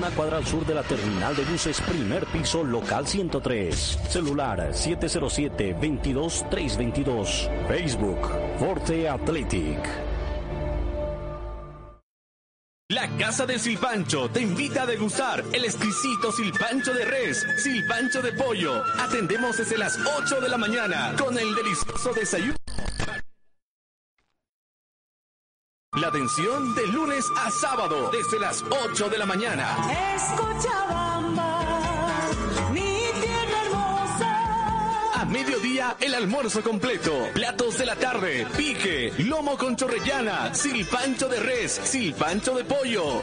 una cuadra al sur de la terminal de buses, primer piso, local 103. Celular 707-22322. Facebook, Forte Athletic. La Casa del Silpancho te invita a degustar el exquisito silpancho de res, silpancho de pollo. Atendemos desde las 8 de la mañana con el delicioso desayuno. La atención de lunes a sábado desde las 8 de la mañana. mi tierra hermosa. A mediodía, el almuerzo completo. Platos de la tarde, pique, lomo con chorrellana, silpancho de res, silpancho de pollo.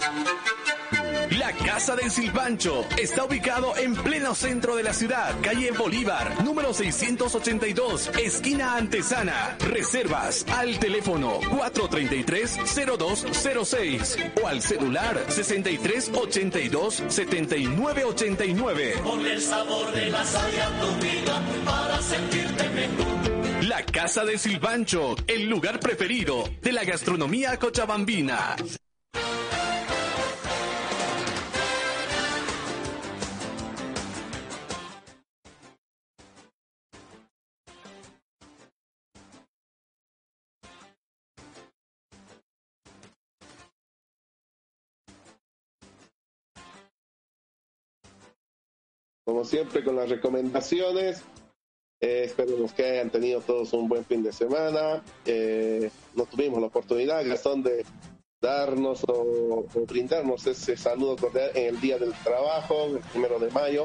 La Casa del Silpancho está ubicado en pleno centro de la ciudad, calle Bolívar, número 682, esquina Antesana. Reservas al teléfono 433-0206 o al celular 6382-7989. Ponle el sabor de la sal a tu vida para sentirte mejor. La Casa del Silpancho, el lugar preferido de la gastronomía cochabambina. Como siempre con las recomendaciones. Eh, que hayan tenido todos un buen fin de semana. Eh, no tuvimos la oportunidad, Gastón, de darnos o, brindarnos ese saludo cordial en el Día del Trabajo, el primero de mayo.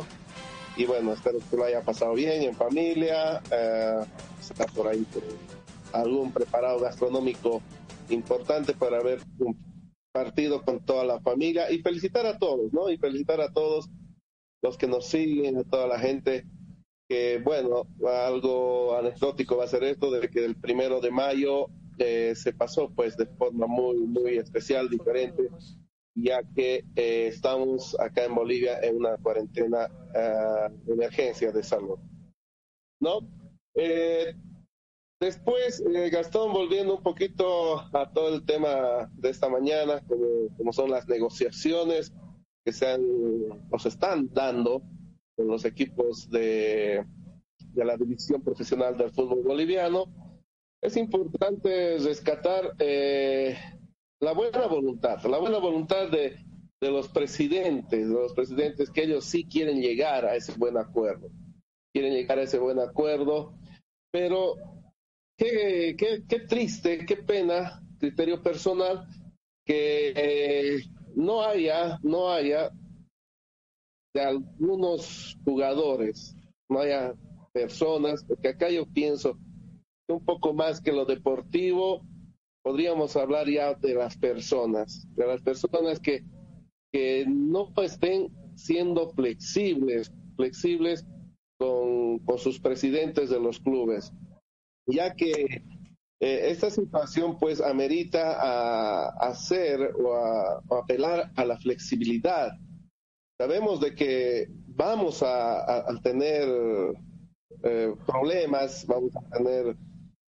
Y bueno, espero que lo haya pasado bien en familia. Eh, está por ahí algún preparado gastronómico importante para ver un partido con toda la familia y felicitar a todos, ¿no? Y felicitar a todos los que nos siguen, a toda la gente, que bueno, algo anecdótico va a ser esto, de que el primero de mayo eh, se pasó pues de forma muy, muy especial, diferente, ya que eh, estamos acá en Bolivia en una cuarentena ah, de emergencia de salud. ¿No? Eh, después, eh, Gastón, volviendo un poquito a todo el tema de esta mañana, como, como son las negociaciones, que se han, se están dando con los equipos de, de la división profesional del fútbol boliviano, es importante rescatar eh, la buena voluntad, la buena voluntad de, de los presidentes, de los presidentes que ellos sí quieren llegar a ese buen acuerdo, quieren llegar a ese buen acuerdo, pero qué, qué, qué triste, qué pena, criterio personal, que eh, no haya, no haya de algunos jugadores, no haya personas, porque acá yo pienso que un poco más que lo deportivo, podríamos hablar ya de las personas, de las personas que, que no estén siendo flexibles, flexibles con, con sus presidentes de los clubes, ya que eh, esta situación pues amerita a, hacer o a, apelar a la flexibilidad. Sabemos de que vamos a, tener eh, problemas, vamos a tener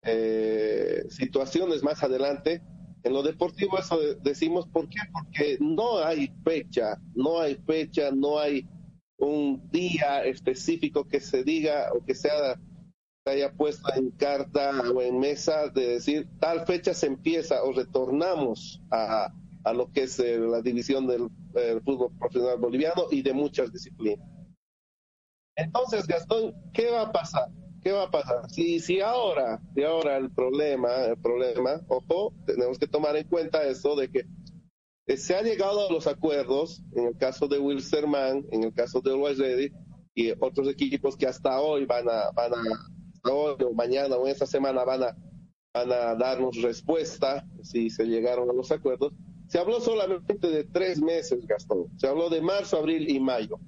eh, situaciones más adelante. En lo deportivo eso de- decimos, ¿por qué? Porque no hay fecha, no hay fecha, no hay un día específico que se diga o que sea haya puesto en carta o en mesa de decir tal fecha se empieza o retornamos a, a lo que es eh, la división del fútbol profesional boliviano y de muchas disciplinas. Entonces, Gastón, ¿qué va a pasar? ¿Qué va a pasar? Si, si ahora, si ahora el problema, el problema, ojo, tenemos que tomar en cuenta eso de que eh, se ha llegado a los acuerdos, en el caso de Wilstermann, en el caso de Always Ready, y otros equipos que hasta hoy van a, van a, hoy o mañana o esta semana van a, van a darnos respuesta si se llegaron a los acuerdos. Se habló solamente de tres meses, Gastón. Se habló de marzo, abril y mayo.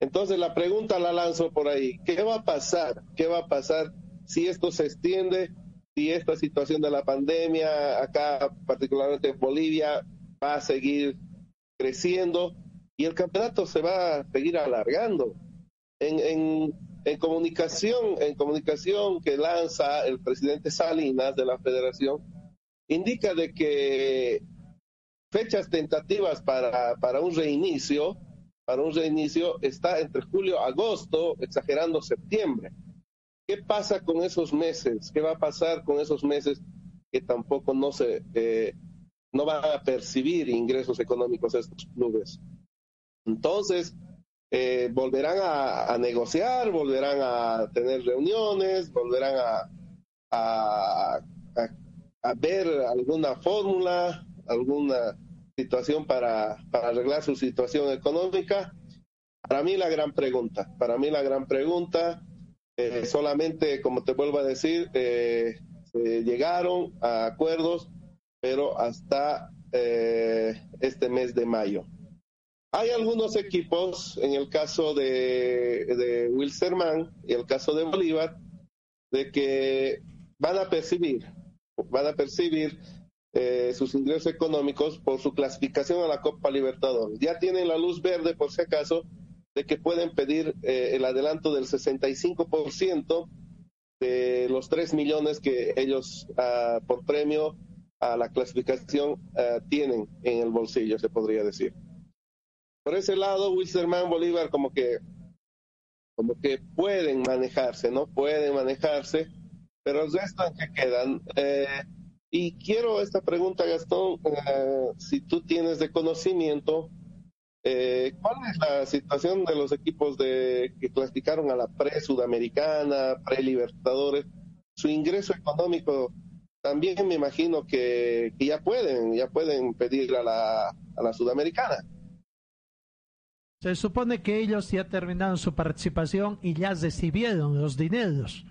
Entonces la pregunta la lanzo por ahí. ¿Qué va a pasar? ¿Qué va a pasar si esto se extiende? Si esta situación de la pandemia, acá particularmente en Bolivia, va a seguir creciendo y el campeonato se va a seguir alargando. En, en, en comunicación, en comunicación que lanza el presidente Salinas de la Federación, indica de que fechas tentativas para, para un reinicio, para un reinicio está entre julio, agosto, exagerando septiembre. ¿Qué pasa con esos meses? ¿Qué va a pasar con esos meses que tampoco no se eh, no van a percibir ingresos económicos estos clubes? Entonces, eh, volverán a, negociar, volverán a tener reuniones, volverán a, ver alguna fórmula, alguna situación para, para arreglar su situación económica? Para mí la gran pregunta, para mí la gran pregunta, eh, solamente, como te vuelvo a decir, eh, llegaron a acuerdos, pero hasta eh, este mes de mayo. Hay algunos equipos, en el caso de, de Wilstermann y el caso de Bolívar, de que van a percibir, van a percibir eh, sus ingresos económicos por su clasificación a la Copa Libertadores. Ya tienen la luz verde, por si acaso, de que pueden pedir eh, el adelanto del 65% de los 3 millones que ellos uh, por premio a la clasificación uh, tienen en el bolsillo, se podría decir. Por ese lado, Wilstermann Bolívar como que como que pueden manejarse, ¿no? Pueden manejarse, pero el resto que quedan, eh, y quiero esta pregunta, Gastón, eh, si tú tienes de conocimiento, eh, ¿cuál es la situación de los equipos de, que clasificaron a la pre-sudamericana, pre-libertadores? Su ingreso económico también me imagino que, ya pueden, ya pueden pedir a la sudamericana. Se supone que ellos ya terminaron su participación y ya recibieron los dineros.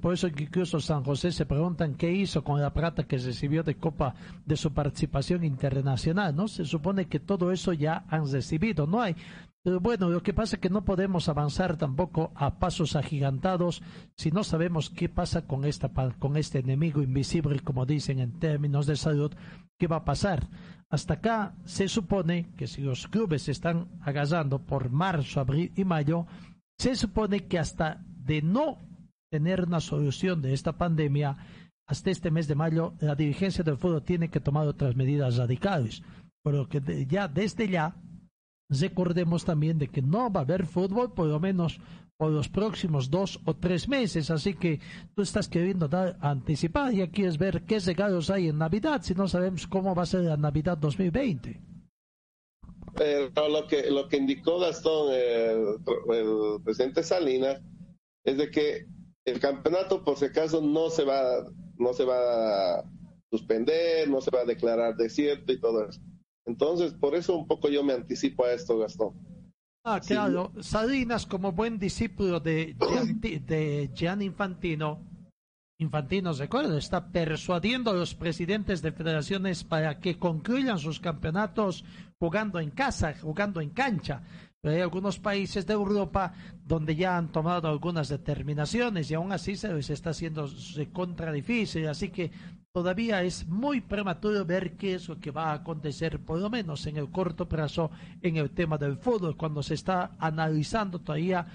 Por eso incluso San José se preguntan qué hizo con la plata que recibió de Copa de su participación internacional, ¿no? Se supone que todo eso ya han recibido, no hay. Pero bueno, lo que pasa es que no podemos avanzar tampoco a pasos agigantados si no sabemos qué pasa con, esta, con este enemigo invisible, como dicen en términos de salud, qué va a pasar. Hasta acá se supone que si los clubes se están agarrando por marzo, abril y mayo, se supone que hasta de no tener una solución de esta pandemia, hasta este mes de mayo la dirigencia del fútbol tiene que tomar otras medidas radicales. Pero que de, ya desde ya recordemos también de que no va a haber fútbol por lo menos por los próximos dos o tres meses. Así que tú estás queriendo dar anticipar y quieres ver qué regalos hay en Navidad si no sabemos cómo va a ser la Navidad 2020. Pero lo que, lo que indicó Gastón, el, el presidente Salinas, es de que el campeonato por si acaso no se va no se va a suspender, no se va a declarar desierto y todo eso. Entonces, por eso un poco yo me anticipo a esto, Gastón. Ah, claro. Sí. Salinas, como buen discípulo de, de Gian Infantino, Infantino, recuerda, está persuadiendo a los presidentes de federaciones para que concluyan sus campeonatos jugando en casa, jugando en cancha. Hay algunos países de Europa donde ya han tomado algunas determinaciones y aún así se les está haciendo contra difícil. Así que todavía es muy prematuro ver qué es lo que va a acontecer, por lo menos en el corto plazo, en el tema del fútbol, cuando se está analizando todavía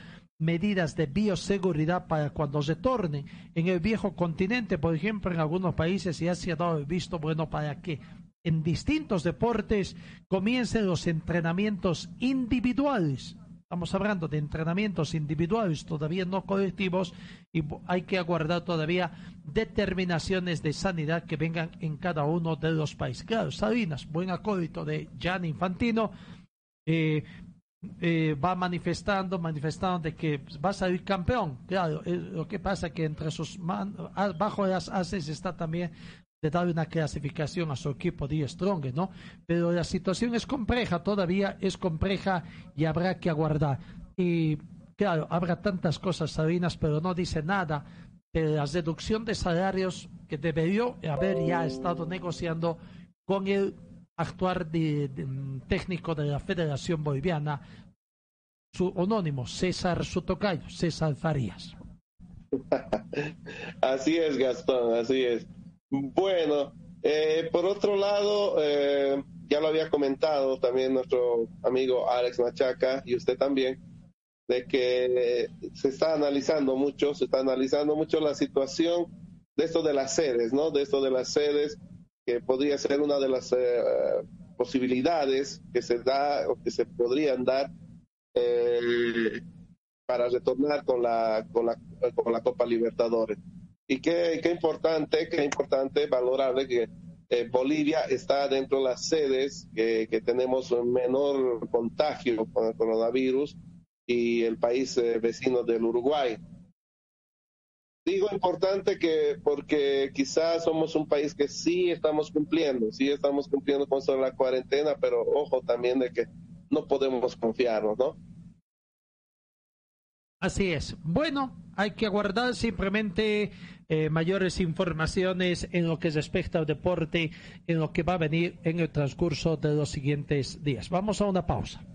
medidas de bioseguridad para cuando retornen. En el viejo continente, por ejemplo, en algunos países ya se ha dado el visto bueno para que en distintos deportes comiencen los entrenamientos individuales. Estamos hablando de entrenamientos individuales, todavía no colectivos, y hay que aguardar todavía determinaciones de sanidad que vengan en cada uno de los países. Claro, Sabinas, buen acólito de Jan Infantino, eh, eh, va manifestando, manifestando de que va a salir campeón. Claro, eh, lo que pasa es que entre sus man bajo las haces está también de dar una clasificación a su equipo de Strong, ¿no? Pero la situación es compleja, todavía es compleja y habrá que aguardar. Y claro, habrá tantas cosas, Sabinas, pero no dice nada de la reducción de salarios que debería haber ya estado negociando con el actuar de, de, mm, técnico de la Federación Boliviana, su anónimo, César Sotocayo, César Farías. Así es, Gastón, así es. Bueno, eh, por otro lado, eh, ya lo había comentado también nuestro amigo Alex Machaca y usted también, de que se está analizando mucho, se está analizando mucho la situación de esto de las sedes, ¿no? De esto de las sedes, que podría ser una de las eh, posibilidades que se da o que se podrían dar eh, para retornar con la, con la, con la Copa Libertadores. Y qué, qué importante, qué importante valorarle que eh, Bolivia está dentro de las sedes que, tenemos un menor contagio con el coronavirus y el país eh, vecino del Uruguay. Digo importante que porque quizás somos un país que sí estamos cumpliendo, sí estamos cumpliendo con la cuarentena, pero ojo también de que no podemos confiarnos, ¿no? Así es. Bueno, hay que aguardar simplemente eh, mayores informaciones en lo que respecta al deporte, en lo que va a venir en el transcurso de los siguientes días. Vamos a una pausa.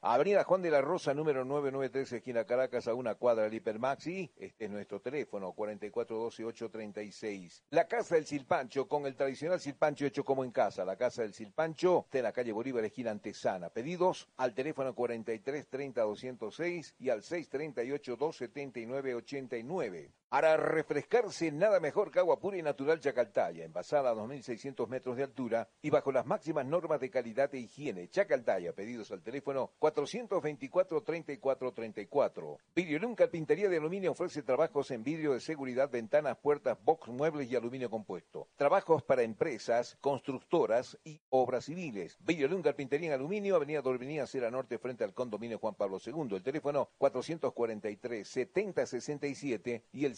Avenida Juan de la Rosa, número 993, esquina Caracas, a una cuadra del Hipermaxi. Este es nuestro teléfono, 4412-836. La Casa del Silpancho, con el tradicional silpancho hecho como en casa. La Casa del Silpancho, está en la calle Bolívar, esquina Antesana. Pedidos al teléfono 4330-206 y al 638-279-89. Para refrescarse, nada mejor que agua pura y natural Chacaltaya, envasada a 2.600 metros de altura y bajo las máximas normas de calidad e higiene. Chacaltaya, pedidos al teléfono 424-3434. Vidriolum Carpintería de Aluminio ofrece trabajos en vidrio de seguridad, ventanas, puertas, box, muebles y aluminio compuesto. Trabajos para empresas, constructoras y obras civiles. Vidriolum Carpintería en Aluminio, Avenida Dorminía, Cera Norte, frente al condominio Juan Pablo II. El teléfono 443-7067 y el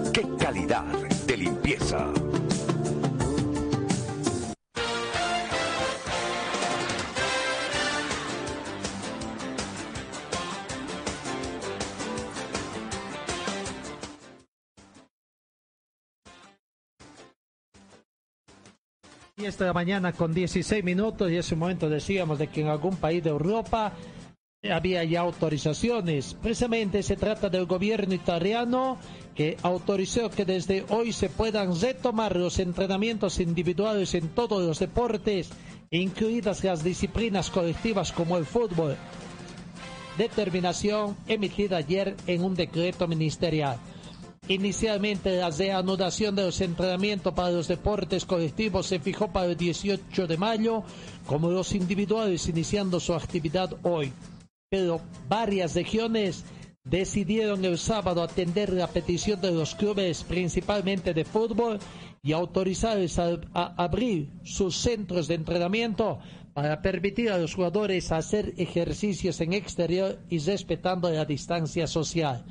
¡Qué calidad de limpieza! Y esta mañana con 16 minutos y ese momento decíamos de que en algún país de Europa había ya autorizaciones. Precisamente se trata del gobierno italiano que autorizó que desde hoy se puedan retomar los entrenamientos individuales en todos los deportes, incluidas las disciplinas colectivas como el fútbol. Determinación emitida ayer en un decreto ministerial. Inicialmente la reanudación de los entrenamientos para los deportes colectivos se fijó para el 18 de mayo, como los individuales iniciando su actividad hoy. Pero varias regiones decidieron el sábado atender la petición de los clubes, principalmente de fútbol, y autorizarles a, a abrir sus centros de entrenamiento para permitir a los jugadores hacer ejercicios en exterior y respetando la distancia social.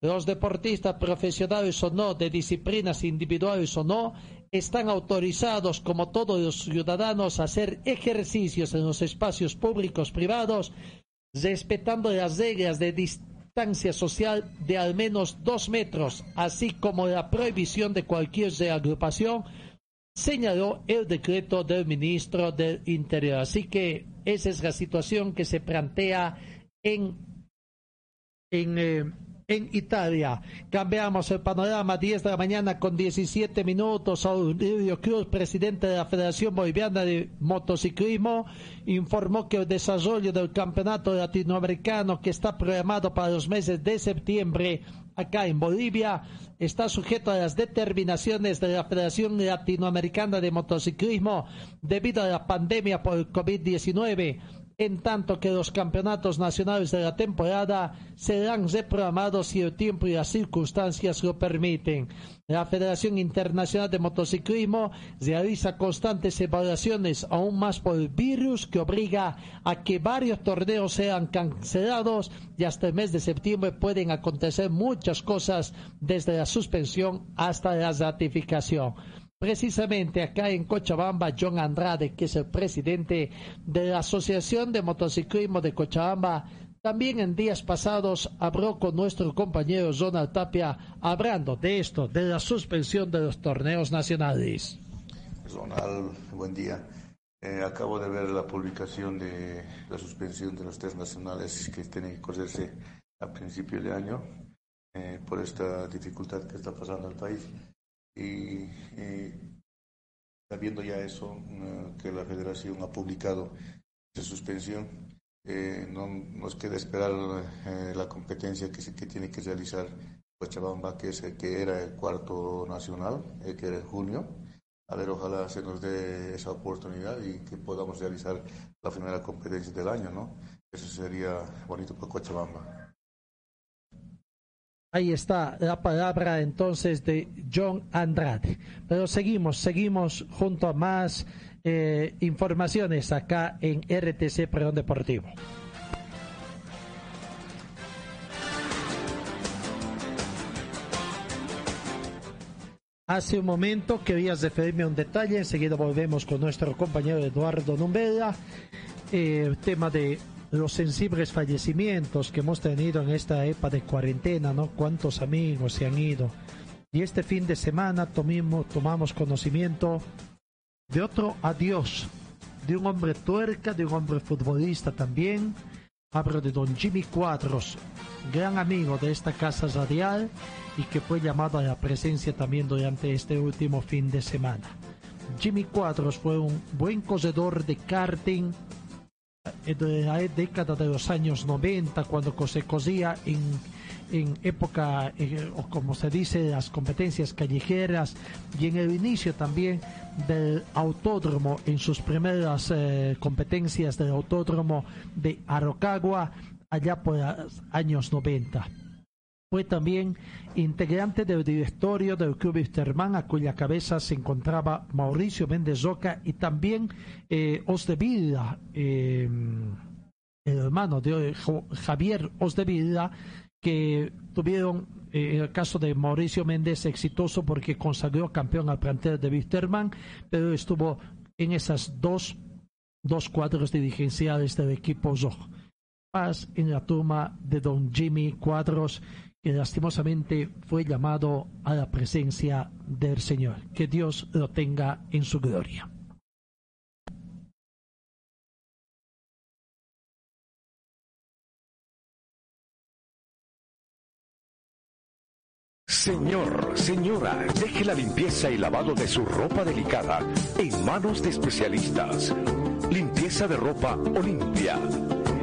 Los deportistas profesionales o no, de disciplinas individuales o no, están autorizados, como todos los ciudadanos, a hacer ejercicios en los espacios públicos privados, respetando las reglas de distancia social de al menos dos metros, así como la prohibición de cualquier reagrupación, señaló el decreto del ministro del Interior. Así que esa es la situación que se plantea en, en eh, en Italia. Cambiamos el panorama, 10 de la mañana con 17 minutos. Aurelio Cruz, presidente de la Federación Boliviana de Motociclismo, informó que el desarrollo del campeonato latinoamericano que está programado para los meses de septiembre acá en Bolivia está sujeto a las determinaciones de la Federación Latinoamericana de Motociclismo debido a la pandemia por el COVID-19 en tanto que los campeonatos nacionales de la temporada serán reprogramados si el tiempo y las circunstancias lo permiten. La Federación Internacional de Motociclismo realiza constantes evaluaciones aún más por el virus que obliga a que varios torneos sean cancelados y hasta el mes de septiembre pueden acontecer muchas cosas desde la suspensión hasta la ratificación. Precisamente acá en Cochabamba, John Andrade, que es el presidente de la Asociación de Motociclismo de Cochabamba, también en días pasados habló con nuestro compañero Ronald Tapia hablando de esto, de la suspensión de los torneos nacionales. Ronald, buen día. Eh, acabo de ver la publicación de la suspensión de los test nacionales que tienen que correrse a principio de año eh, por esta dificultad que está pasando el país y, sabiendo ya eso, eh, que la federación ha publicado esa suspensión, eh, no nos queda esperar eh, la competencia que, que tiene que realizar Cochabamba, que, es, que era el cuarto nacional, que era en junio. A ver, ojalá se nos dé esa oportunidad y que podamos realizar la primera competencia del año, ¿no? Eso sería bonito para Cochabamba. Ahí está la palabra entonces de John Andrade. Pero seguimos, seguimos junto a más eh, informaciones acá en RTC Pregón Deportivo. Hace un momento querías referirme a un detalle, enseguida volvemos con nuestro compañero Eduardo Numbela, eh, tema de los sensibles fallecimientos que hemos tenido en esta época de cuarentena, ¿no? Cuántos amigos se han ido. Y este fin de semana tomimos, tomamos conocimiento de otro adiós, de un hombre tuerca, de un hombre futbolista también. Hablo de don Jimmy Cuadros, gran amigo de esta casa radial y que fue llamado a la presencia también durante este último fin de semana. Jimmy Cuadros fue un buen corredor de karting, de la década de los años 90, cuando se cosía en, en época, eh, o como se dice, las competencias callejeras y en el inicio también del autódromo, en sus primeras eh, competencias del autódromo de Arocagua, allá por los años 90. Fue también integrante del directorio del Club Wisterman, a cuya cabeza se encontraba Mauricio Méndez Roca y también eh, Osdevilla, eh, el hermano de Javier Osdevilla, que tuvieron, eh, el caso de Mauricio Méndez, exitoso porque consagró campeón al plantel de Wisterman, pero estuvo en esas dos, dos cuadros dirigenciales del equipo rojo. Paz en la turma de don Jimmy Cuadros que lastimosamente fue llamado a la presencia del Señor. Que Dios lo tenga en su gloria. Señor, señora, deje la limpieza y lavado de su ropa delicada en manos de especialistas. Limpieza de ropa Olimpia.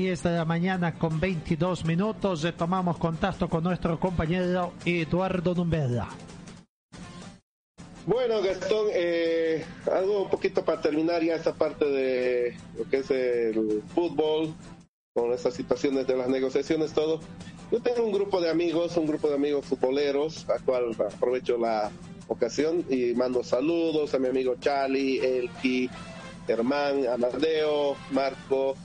Diez de la mañana con 22 minutos retomamos contacto con nuestro compañero Eduardo Numbeda. Bueno, Gastón, eh, algo un poquito para terminar ya esta parte de lo que es el fútbol, con estas situaciones de las negociaciones, todo. Yo tengo un grupo de amigos, un grupo de amigos futboleros, a cual aprovecho la ocasión y mando saludos a mi amigo Charlie, Elki, Germán, Amadeo, Marco,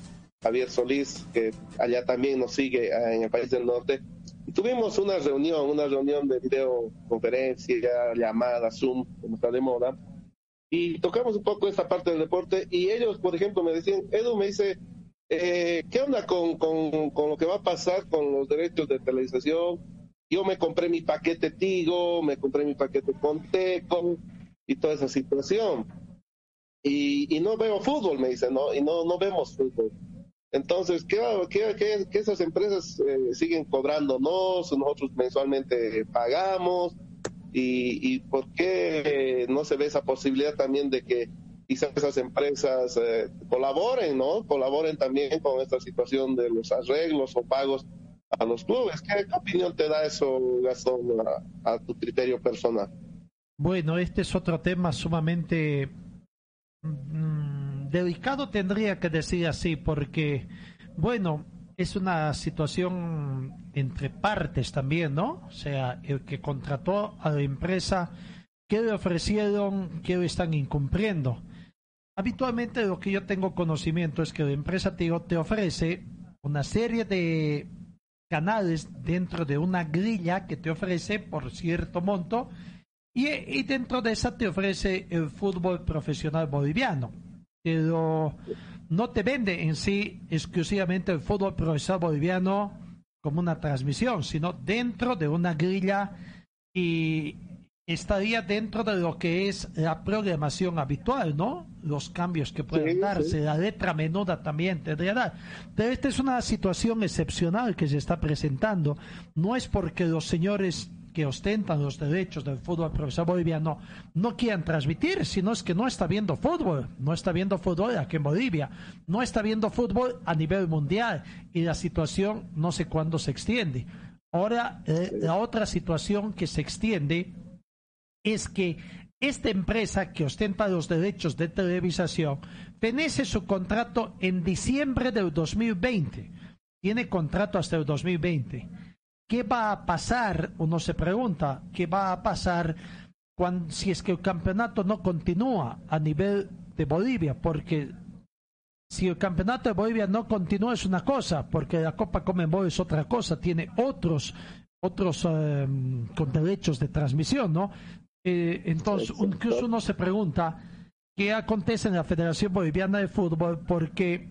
Javier Solís, que allá también nos sigue eh, en el país del norte. Y tuvimos una reunión, una reunión de videoconferencia, llamada, Zoom, como está de moda, y tocamos un poco esta parte del deporte. Y ellos, por ejemplo, me decían, Edu me dice, eh, ¿qué onda con, con, con lo que va a pasar con los derechos de televisación? Yo me compré mi paquete Tigo, me compré mi paquete Conteco y toda esa situación. Y, y no veo fútbol, me dicen, ¿no? Y no, no vemos fútbol. Entonces, ¿qué, esas empresas eh, siguen cobrándonos? Nosotros mensualmente pagamos. Y, ¿Y por qué no se ve esa posibilidad también de que quizás esas empresas eh, colaboren, ¿no? Colaboren también con esta situación de los arreglos o pagos a los clubes. ¿Qué, qué opinión te da eso, Gastón, a, a, tu criterio personal? Bueno, este es otro tema sumamente delicado, tendría que decir así, porque, bueno, es una situación entre partes también, ¿no? O sea, el que contrató a la empresa, ¿qué le ofrecieron? ¿Qué le están incumpliendo? Habitualmente lo que yo tengo conocimiento es que la empresa te, ofrece una serie de canales dentro de una grilla que te ofrece por cierto monto y dentro de esa te ofrece el fútbol profesional boliviano. Pero no te vende en sí exclusivamente el fútbol profesional boliviano como una transmisión, sino dentro de una grilla y estaría dentro de lo que es la programación habitual, ¿no? Los cambios que pueden Sí, darse, sí. la letra menuda también tendría que dar. Pero esta es una situación excepcional que se está presentando. No es porque los señores que ostentan los derechos del fútbol profesional boliviano no quieran transmitir, sino es que no está viendo fútbol, no está viendo fútbol aquí en Bolivia, no está viendo fútbol a nivel mundial y la situación no sé cuándo se extiende. Ahora, eh, la otra situación que se extiende es que esta empresa que ostenta los derechos de televisación fenece su contrato en diciembre del 2020. Tiene contrato hasta el 2020. ¿Qué va a pasar? Uno se pregunta, ¿qué va a pasar cuando, si es que el campeonato no continúa a nivel de Bolivia? Porque si el campeonato de Bolivia no continúa es una cosa, porque la Copa Comenbol es otra cosa, tiene otros otros eh, con derechos de transmisión, ¿no? Eh, entonces, incluso uno se pregunta qué acontece en la Federación Boliviana de Fútbol, porque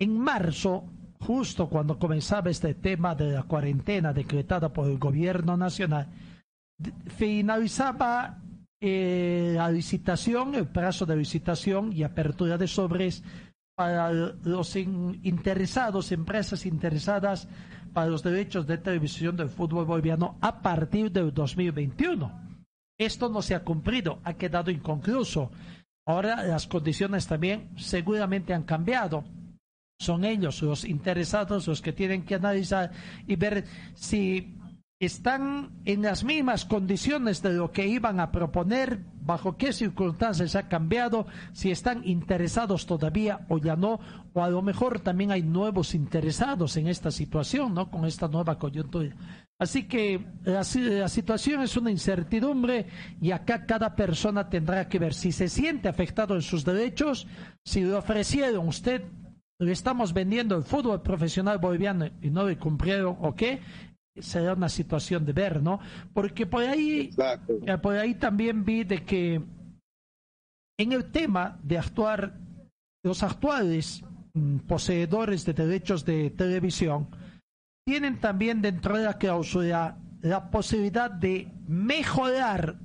en marzo, justo cuando comenzaba este tema de la cuarentena decretada por el gobierno nacional, finalizaba eh, la licitación, el plazo de licitación y apertura de sobres para los in- interesados, empresas interesadas para los derechos de televisión del fútbol boliviano a partir del 2021. Esto no se ha cumplido, ha quedado inconcluso. Ahora las condiciones también seguramente han cambiado. Son ellos los interesados los que tienen que analizar y ver si están en las mismas condiciones de lo que iban a proponer, bajo qué circunstancias ha cambiado, si están interesados todavía o ya no, o a lo mejor también hay nuevos interesados en esta situación, ¿no? Con esta nueva coyuntura. Así que la, si- la situación es una incertidumbre y acá cada persona tendrá que ver si se siente afectado en sus derechos, si le ofrecieron usted, le estamos vendiendo el fútbol profesional boliviano y no le cumplieron o qué, será una situación de ver, ¿no? Porque por ahí, eh, por ahí también vi de que en el tema de actuar, los actuales mm, poseedores de derechos de televisión tienen también dentro de la cláusula la posibilidad de mejorar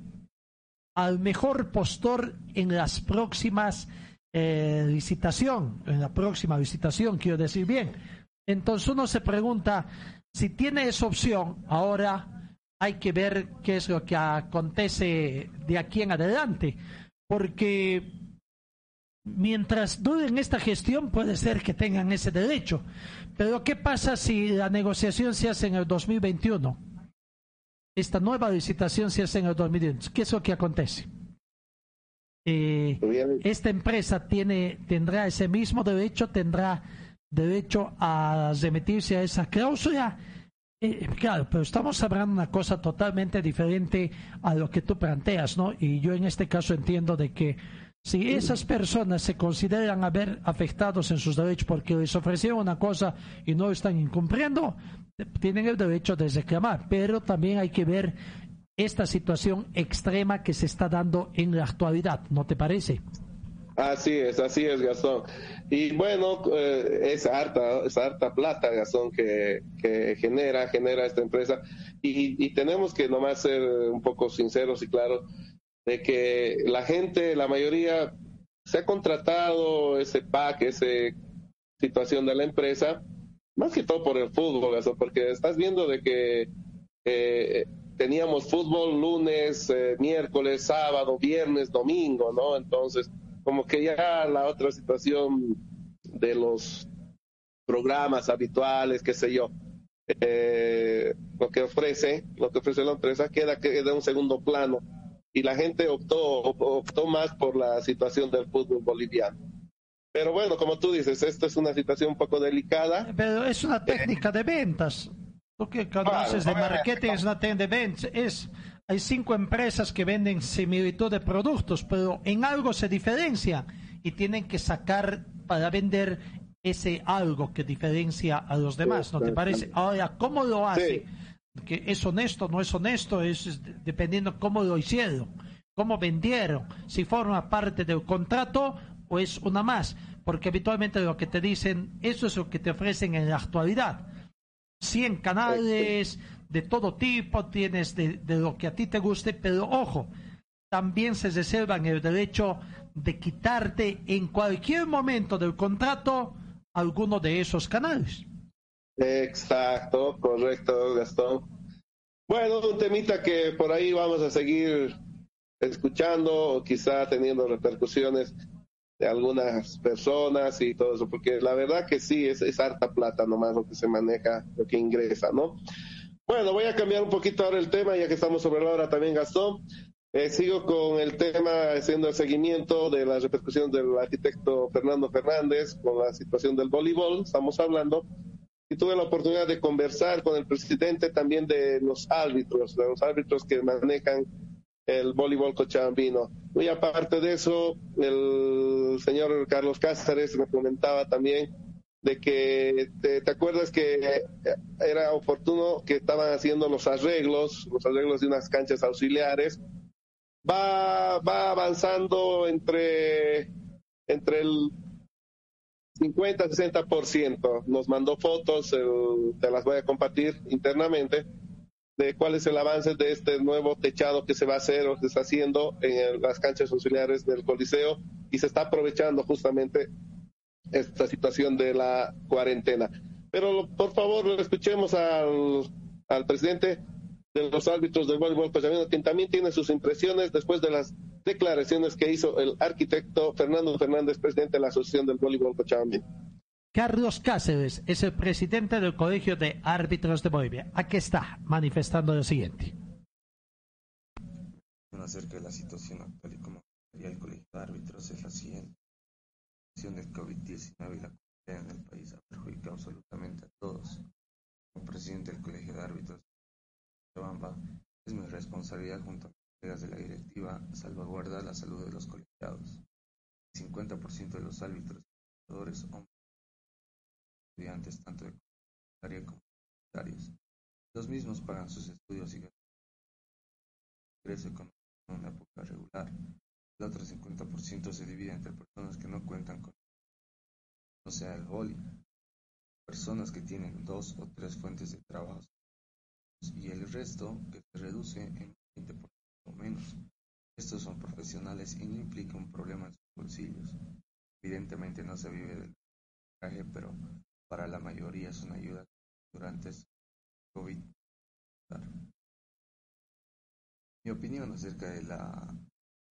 al mejor postor en las próximas eh, licitación, en la próxima licitación, quiero decir bien. Entonces uno se pregunta, si tiene esa opción, ahora hay que ver qué es lo que acontece de aquí en adelante, porque mientras duden esta gestión puede ser que tengan ese derecho, pero ¿qué pasa si la negociación se hace en el 2021? Esta nueva licitación se hace en el 2021. ¿Qué es lo que acontece? Eh, esta empresa tiene tendrá ese mismo derecho, tendrá derecho a remitirse a esa cláusula. Eh, claro, pero estamos hablando de una cosa totalmente diferente a lo que tú planteas, ¿no? Y yo en este caso entiendo de que si esas personas se consideran haber afectados en sus derechos porque les ofrecieron una cosa y no están incumpliendo, tienen el derecho de reclamar, pero también hay que ver esta situación extrema que se está dando en la actualidad, ¿no te parece? Así es, así es, Gastón. Y bueno, eh, es harta, es harta plata, Gastón, que, genera, genera esta empresa. Y, tenemos que nomás ser un poco sinceros y claros de que la gente, la mayoría, se ha contratado ese pack, esa situación de la empresa, más que todo por el fútbol, eso, porque estás viendo de que eh, teníamos fútbol lunes, eh, miércoles, sábado, viernes, domingo, ¿no? Entonces, como que ya la otra situación de los programas habituales, qué sé yo, eh, lo que ofrece, lo que ofrece la empresa queda, queda en un segundo plano y la gente optó, optó más por la situación del fútbol boliviano. Pero bueno, como tú dices, esta es una situación un poco delicada. Pero es una técnica de ventas. Lo que conoces de marketing es una ventas. Es, hay cinco empresas que venden similitud de productos, pero en algo se diferencia y tienen que sacar para vender ese algo que diferencia a los demás, ¿no te parece? Ahora, ¿cómo lo hace? que es honesto, no es honesto, es dependiendo cómo lo hicieron, cómo vendieron, si forma parte del contrato o es una más, porque habitualmente lo que te dicen, eso es lo que te ofrecen en la actualidad. 100 canales de todo tipo, tienes de, de lo que a ti te guste, pero ojo, también se reservan el derecho de quitarte en cualquier momento del contrato alguno de esos canales. Exacto, correcto, Gastón. Bueno, un temita que por ahí vamos a seguir escuchando quizá teniendo repercusiones algunas personas y todo eso, porque la verdad que sí, es, es harta plata nomás lo que se maneja, lo que ingresa, ¿no? Bueno, voy a cambiar un poquito ahora el tema, ya que estamos sobre la hora también, Gastón. Eh, sigo con el tema, haciendo el seguimiento de la repercusión del arquitecto Fernando Fernández con la situación del voleibol, estamos hablando y tuve la oportunidad de conversar con el presidente también de los árbitros, de los árbitros que manejan el voleibol cochabambino. Muy aparte de eso, el señor Carlos Cáceres me comentaba también de que te, acuerdas que era oportuno que estaban haciendo los arreglos, los arreglos de unas canchas auxiliares. Va, va avanzando entre, entre el 50, 60%. Nos mandó fotos, te las voy a compartir internamente, de cuál es el avance de este nuevo techado que se va a hacer o se está haciendo en las canchas auxiliares del Coliseo y se está aprovechando justamente esta situación de la cuarentena. Pero por favor, escuchemos al, al presidente de los árbitros del voleibol cochabambino, quien también tiene sus impresiones después de las declaraciones que hizo el arquitecto Fernando Fernández, presidente de la Asociación del Voleibol Cochabambino. Carlos Cáceres es el presidente del Colegio de Árbitros de Bolivia. Aquí está manifestando lo siguiente. Acerca de la situación actual y como el Colegio de Árbitros es la siguiente. La situación del COVID-19 y la en el país ha perjudicado absolutamente a todos. Como presidente del Colegio de Árbitros Cochabamba, es mi responsabilidad junto a mis colegas de la directiva salvaguardar la salud de los colegiados. El 50% de los árbitros jugadores hombres estudiantes tanto de secundaria como universitarios. Los mismos pagan sus estudios y ingreso económico en una época regular. El otro 50% se divide entre personas que no cuentan con o sea el boli, personas que tienen dos o tres fuentes de trabajo y el resto que se reduce en 20% o menos. Estos son profesionales y no implica un problema en sus bolsillos. Evidentemente no se vive del traje, pero para la mayoría es una ayuda durante COVID. Mi opinión acerca de la,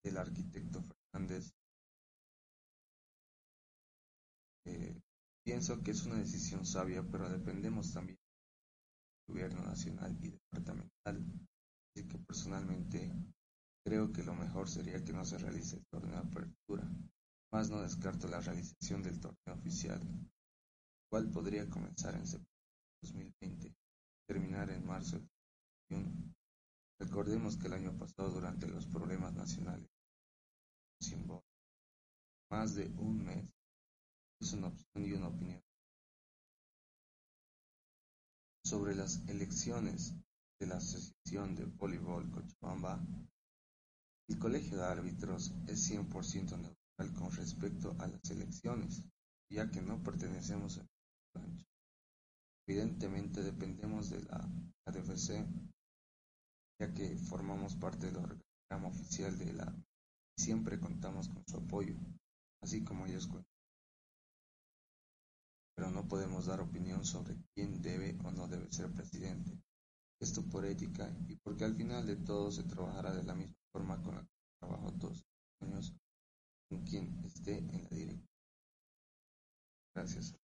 del arquitecto Fernández. eh, pienso que es una decisión sabia, pero dependemos también del gobierno nacional y departamental. Así que personalmente creo que lo mejor sería que no se realice el torneo de apertura, más no descarto la realización del torneo oficial, cual podría comenzar en septiembre de 2020 terminar en marzo del 2021. Recordemos que el año pasado, durante los problemas nacionales, sin voto, más de un mes, es una opción y una opinión. Sobre las elecciones de la Asociación de Voleibol Cochabamba, el Colegio de Árbitros es 100% neutral con respecto a las elecciones, ya que no pertenecemos a. Evidentemente dependemos de la ADFC, ya que formamos parte del organigrama oficial de la y siempre contamos con su apoyo, así como ellos cuentan. Pero no podemos dar opinión sobre quién debe o no debe ser presidente. Esto por ética y porque al final de todo se trabajará de la misma forma con la que trabajo todos los años con quien esté en la dirección. Gracias.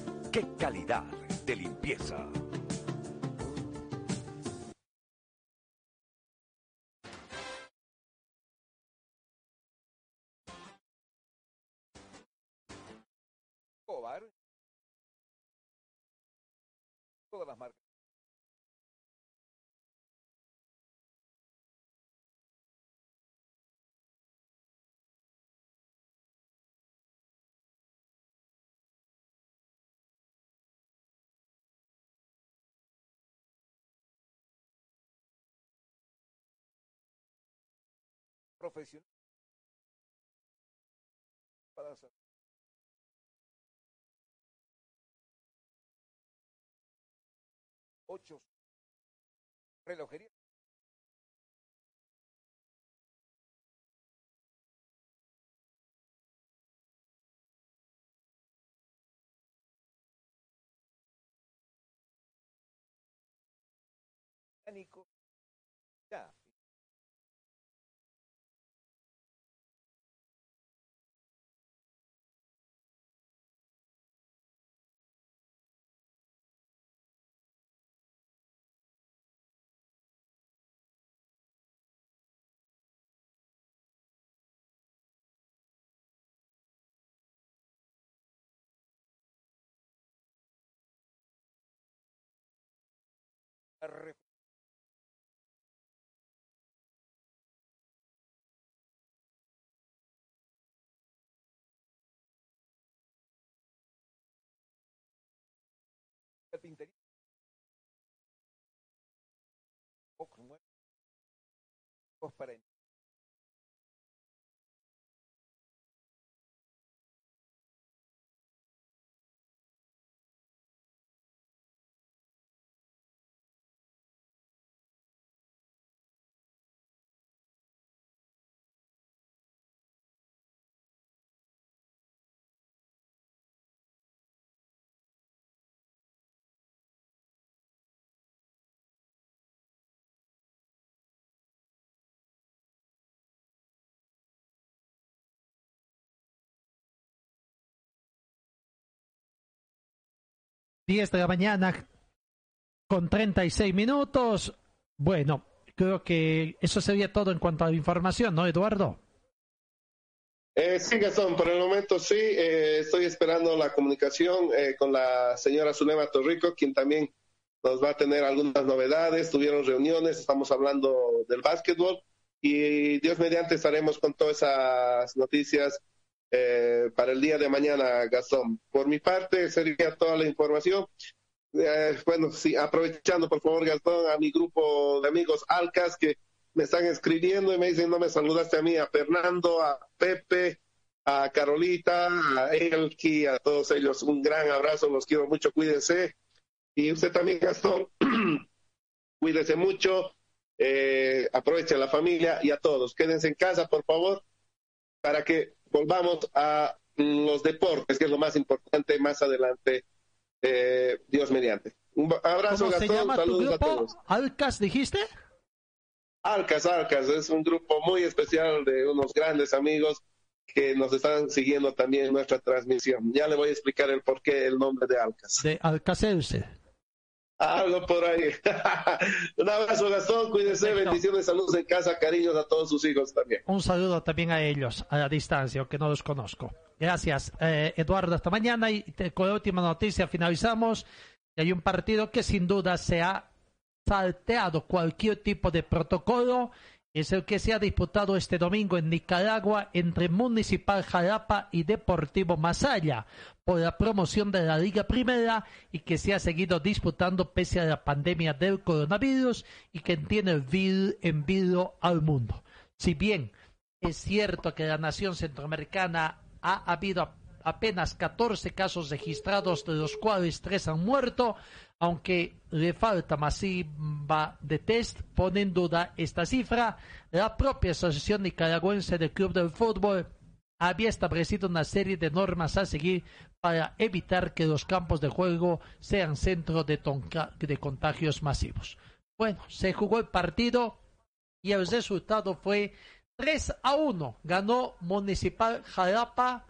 ¡Qué calidad de limpieza! Todas las marcas. Profesional. Para hacer. Ocho. Relojería. Mecánico. Re- Carpintería. Diez de la mañana con 36 minutos. Bueno, creo que eso sería todo en cuanto a la información, ¿no, Eduardo? Eh, sí, Gastón, por el momento sí. eh, estoy esperando la comunicación eh, con la señora Zulema Torrico, quien también nos va a tener algunas novedades. Tuvieron reuniones, estamos hablando del básquetbol y Dios mediante estaremos con todas esas noticias eh, para el día de mañana, Gastón. Por mi parte, sería toda la información. Eh, bueno, sí, aprovechando por favor, Gastón, a mi grupo de amigos Alcas que me están escribiendo y me dicen, no me saludaste a mí, a Fernando, a Pepe, a Carolita, a Elki, a todos ellos, un gran abrazo, los quiero mucho, cuídense. Y usted también, Gastón, cuídese mucho, eh, aproveche a la familia y a todos. Quédense en casa, por favor, para que volvamos a los deportes, que es lo más importante más adelante, eh, Dios mediante. Un abrazo, ¿Cómo se Gastón, llama tu saludos a grupo? todos. ¿Alcas dijiste? Alcas, Alcas, es un grupo muy especial de unos grandes amigos que nos están siguiendo también en nuestra transmisión. Ya le voy a explicar el porqué el nombre de Alcas. De Alcacelce. Algo por ahí. un abrazo, Gastón, cuídense, bendiciones, saludos en casa, cariños a todos sus hijos también. Un saludo también a ellos, a la distancia, aunque no los conozco. Gracias, eh, Eduardo. Hasta mañana. Y te- con la última noticia finalizamos. Y Hay un partido que sin duda se ha salteado cualquier tipo de protocolo. Es el que se ha disputado este domingo en Nicaragua entre Municipal Jalapa y Deportivo Masaya por la promoción de la Liga Primera y que se ha seguido disputando pese a la pandemia del coronavirus y que tiene en vilo al mundo. Si bien es cierto que la nación centroamericana ha habido apenas 14 casos registrados, de los cuales tres han muerto, aunque le falta masiva de test, pone en duda esta cifra. La propia Asociación Nicaragüense del Club del Fútbol había establecido una serie de normas a seguir para evitar que los campos de juego sean centro de, contagios masivos. Bueno, se jugó el partido y el resultado fue 3 a 1. Ganó Municipal Jalapa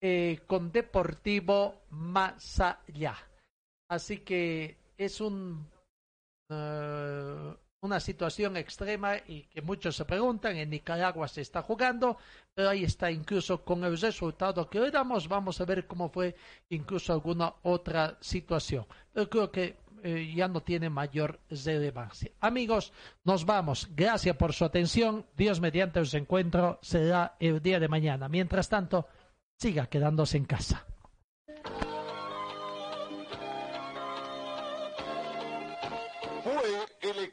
eh, con Deportivo Masaya. Así que es un, eh, una situación extrema y que muchos se preguntan, en Nicaragua se está jugando, pero ahí está incluso con el resultado que hoy damos, vamos a ver cómo fue incluso alguna otra situación. Pero creo que eh, ya no tiene mayor relevancia. Amigos, nos vamos. Gracias por su atención. Dios mediante os encuentro será el día de mañana. Mientras tanto, siga quedándose en casa.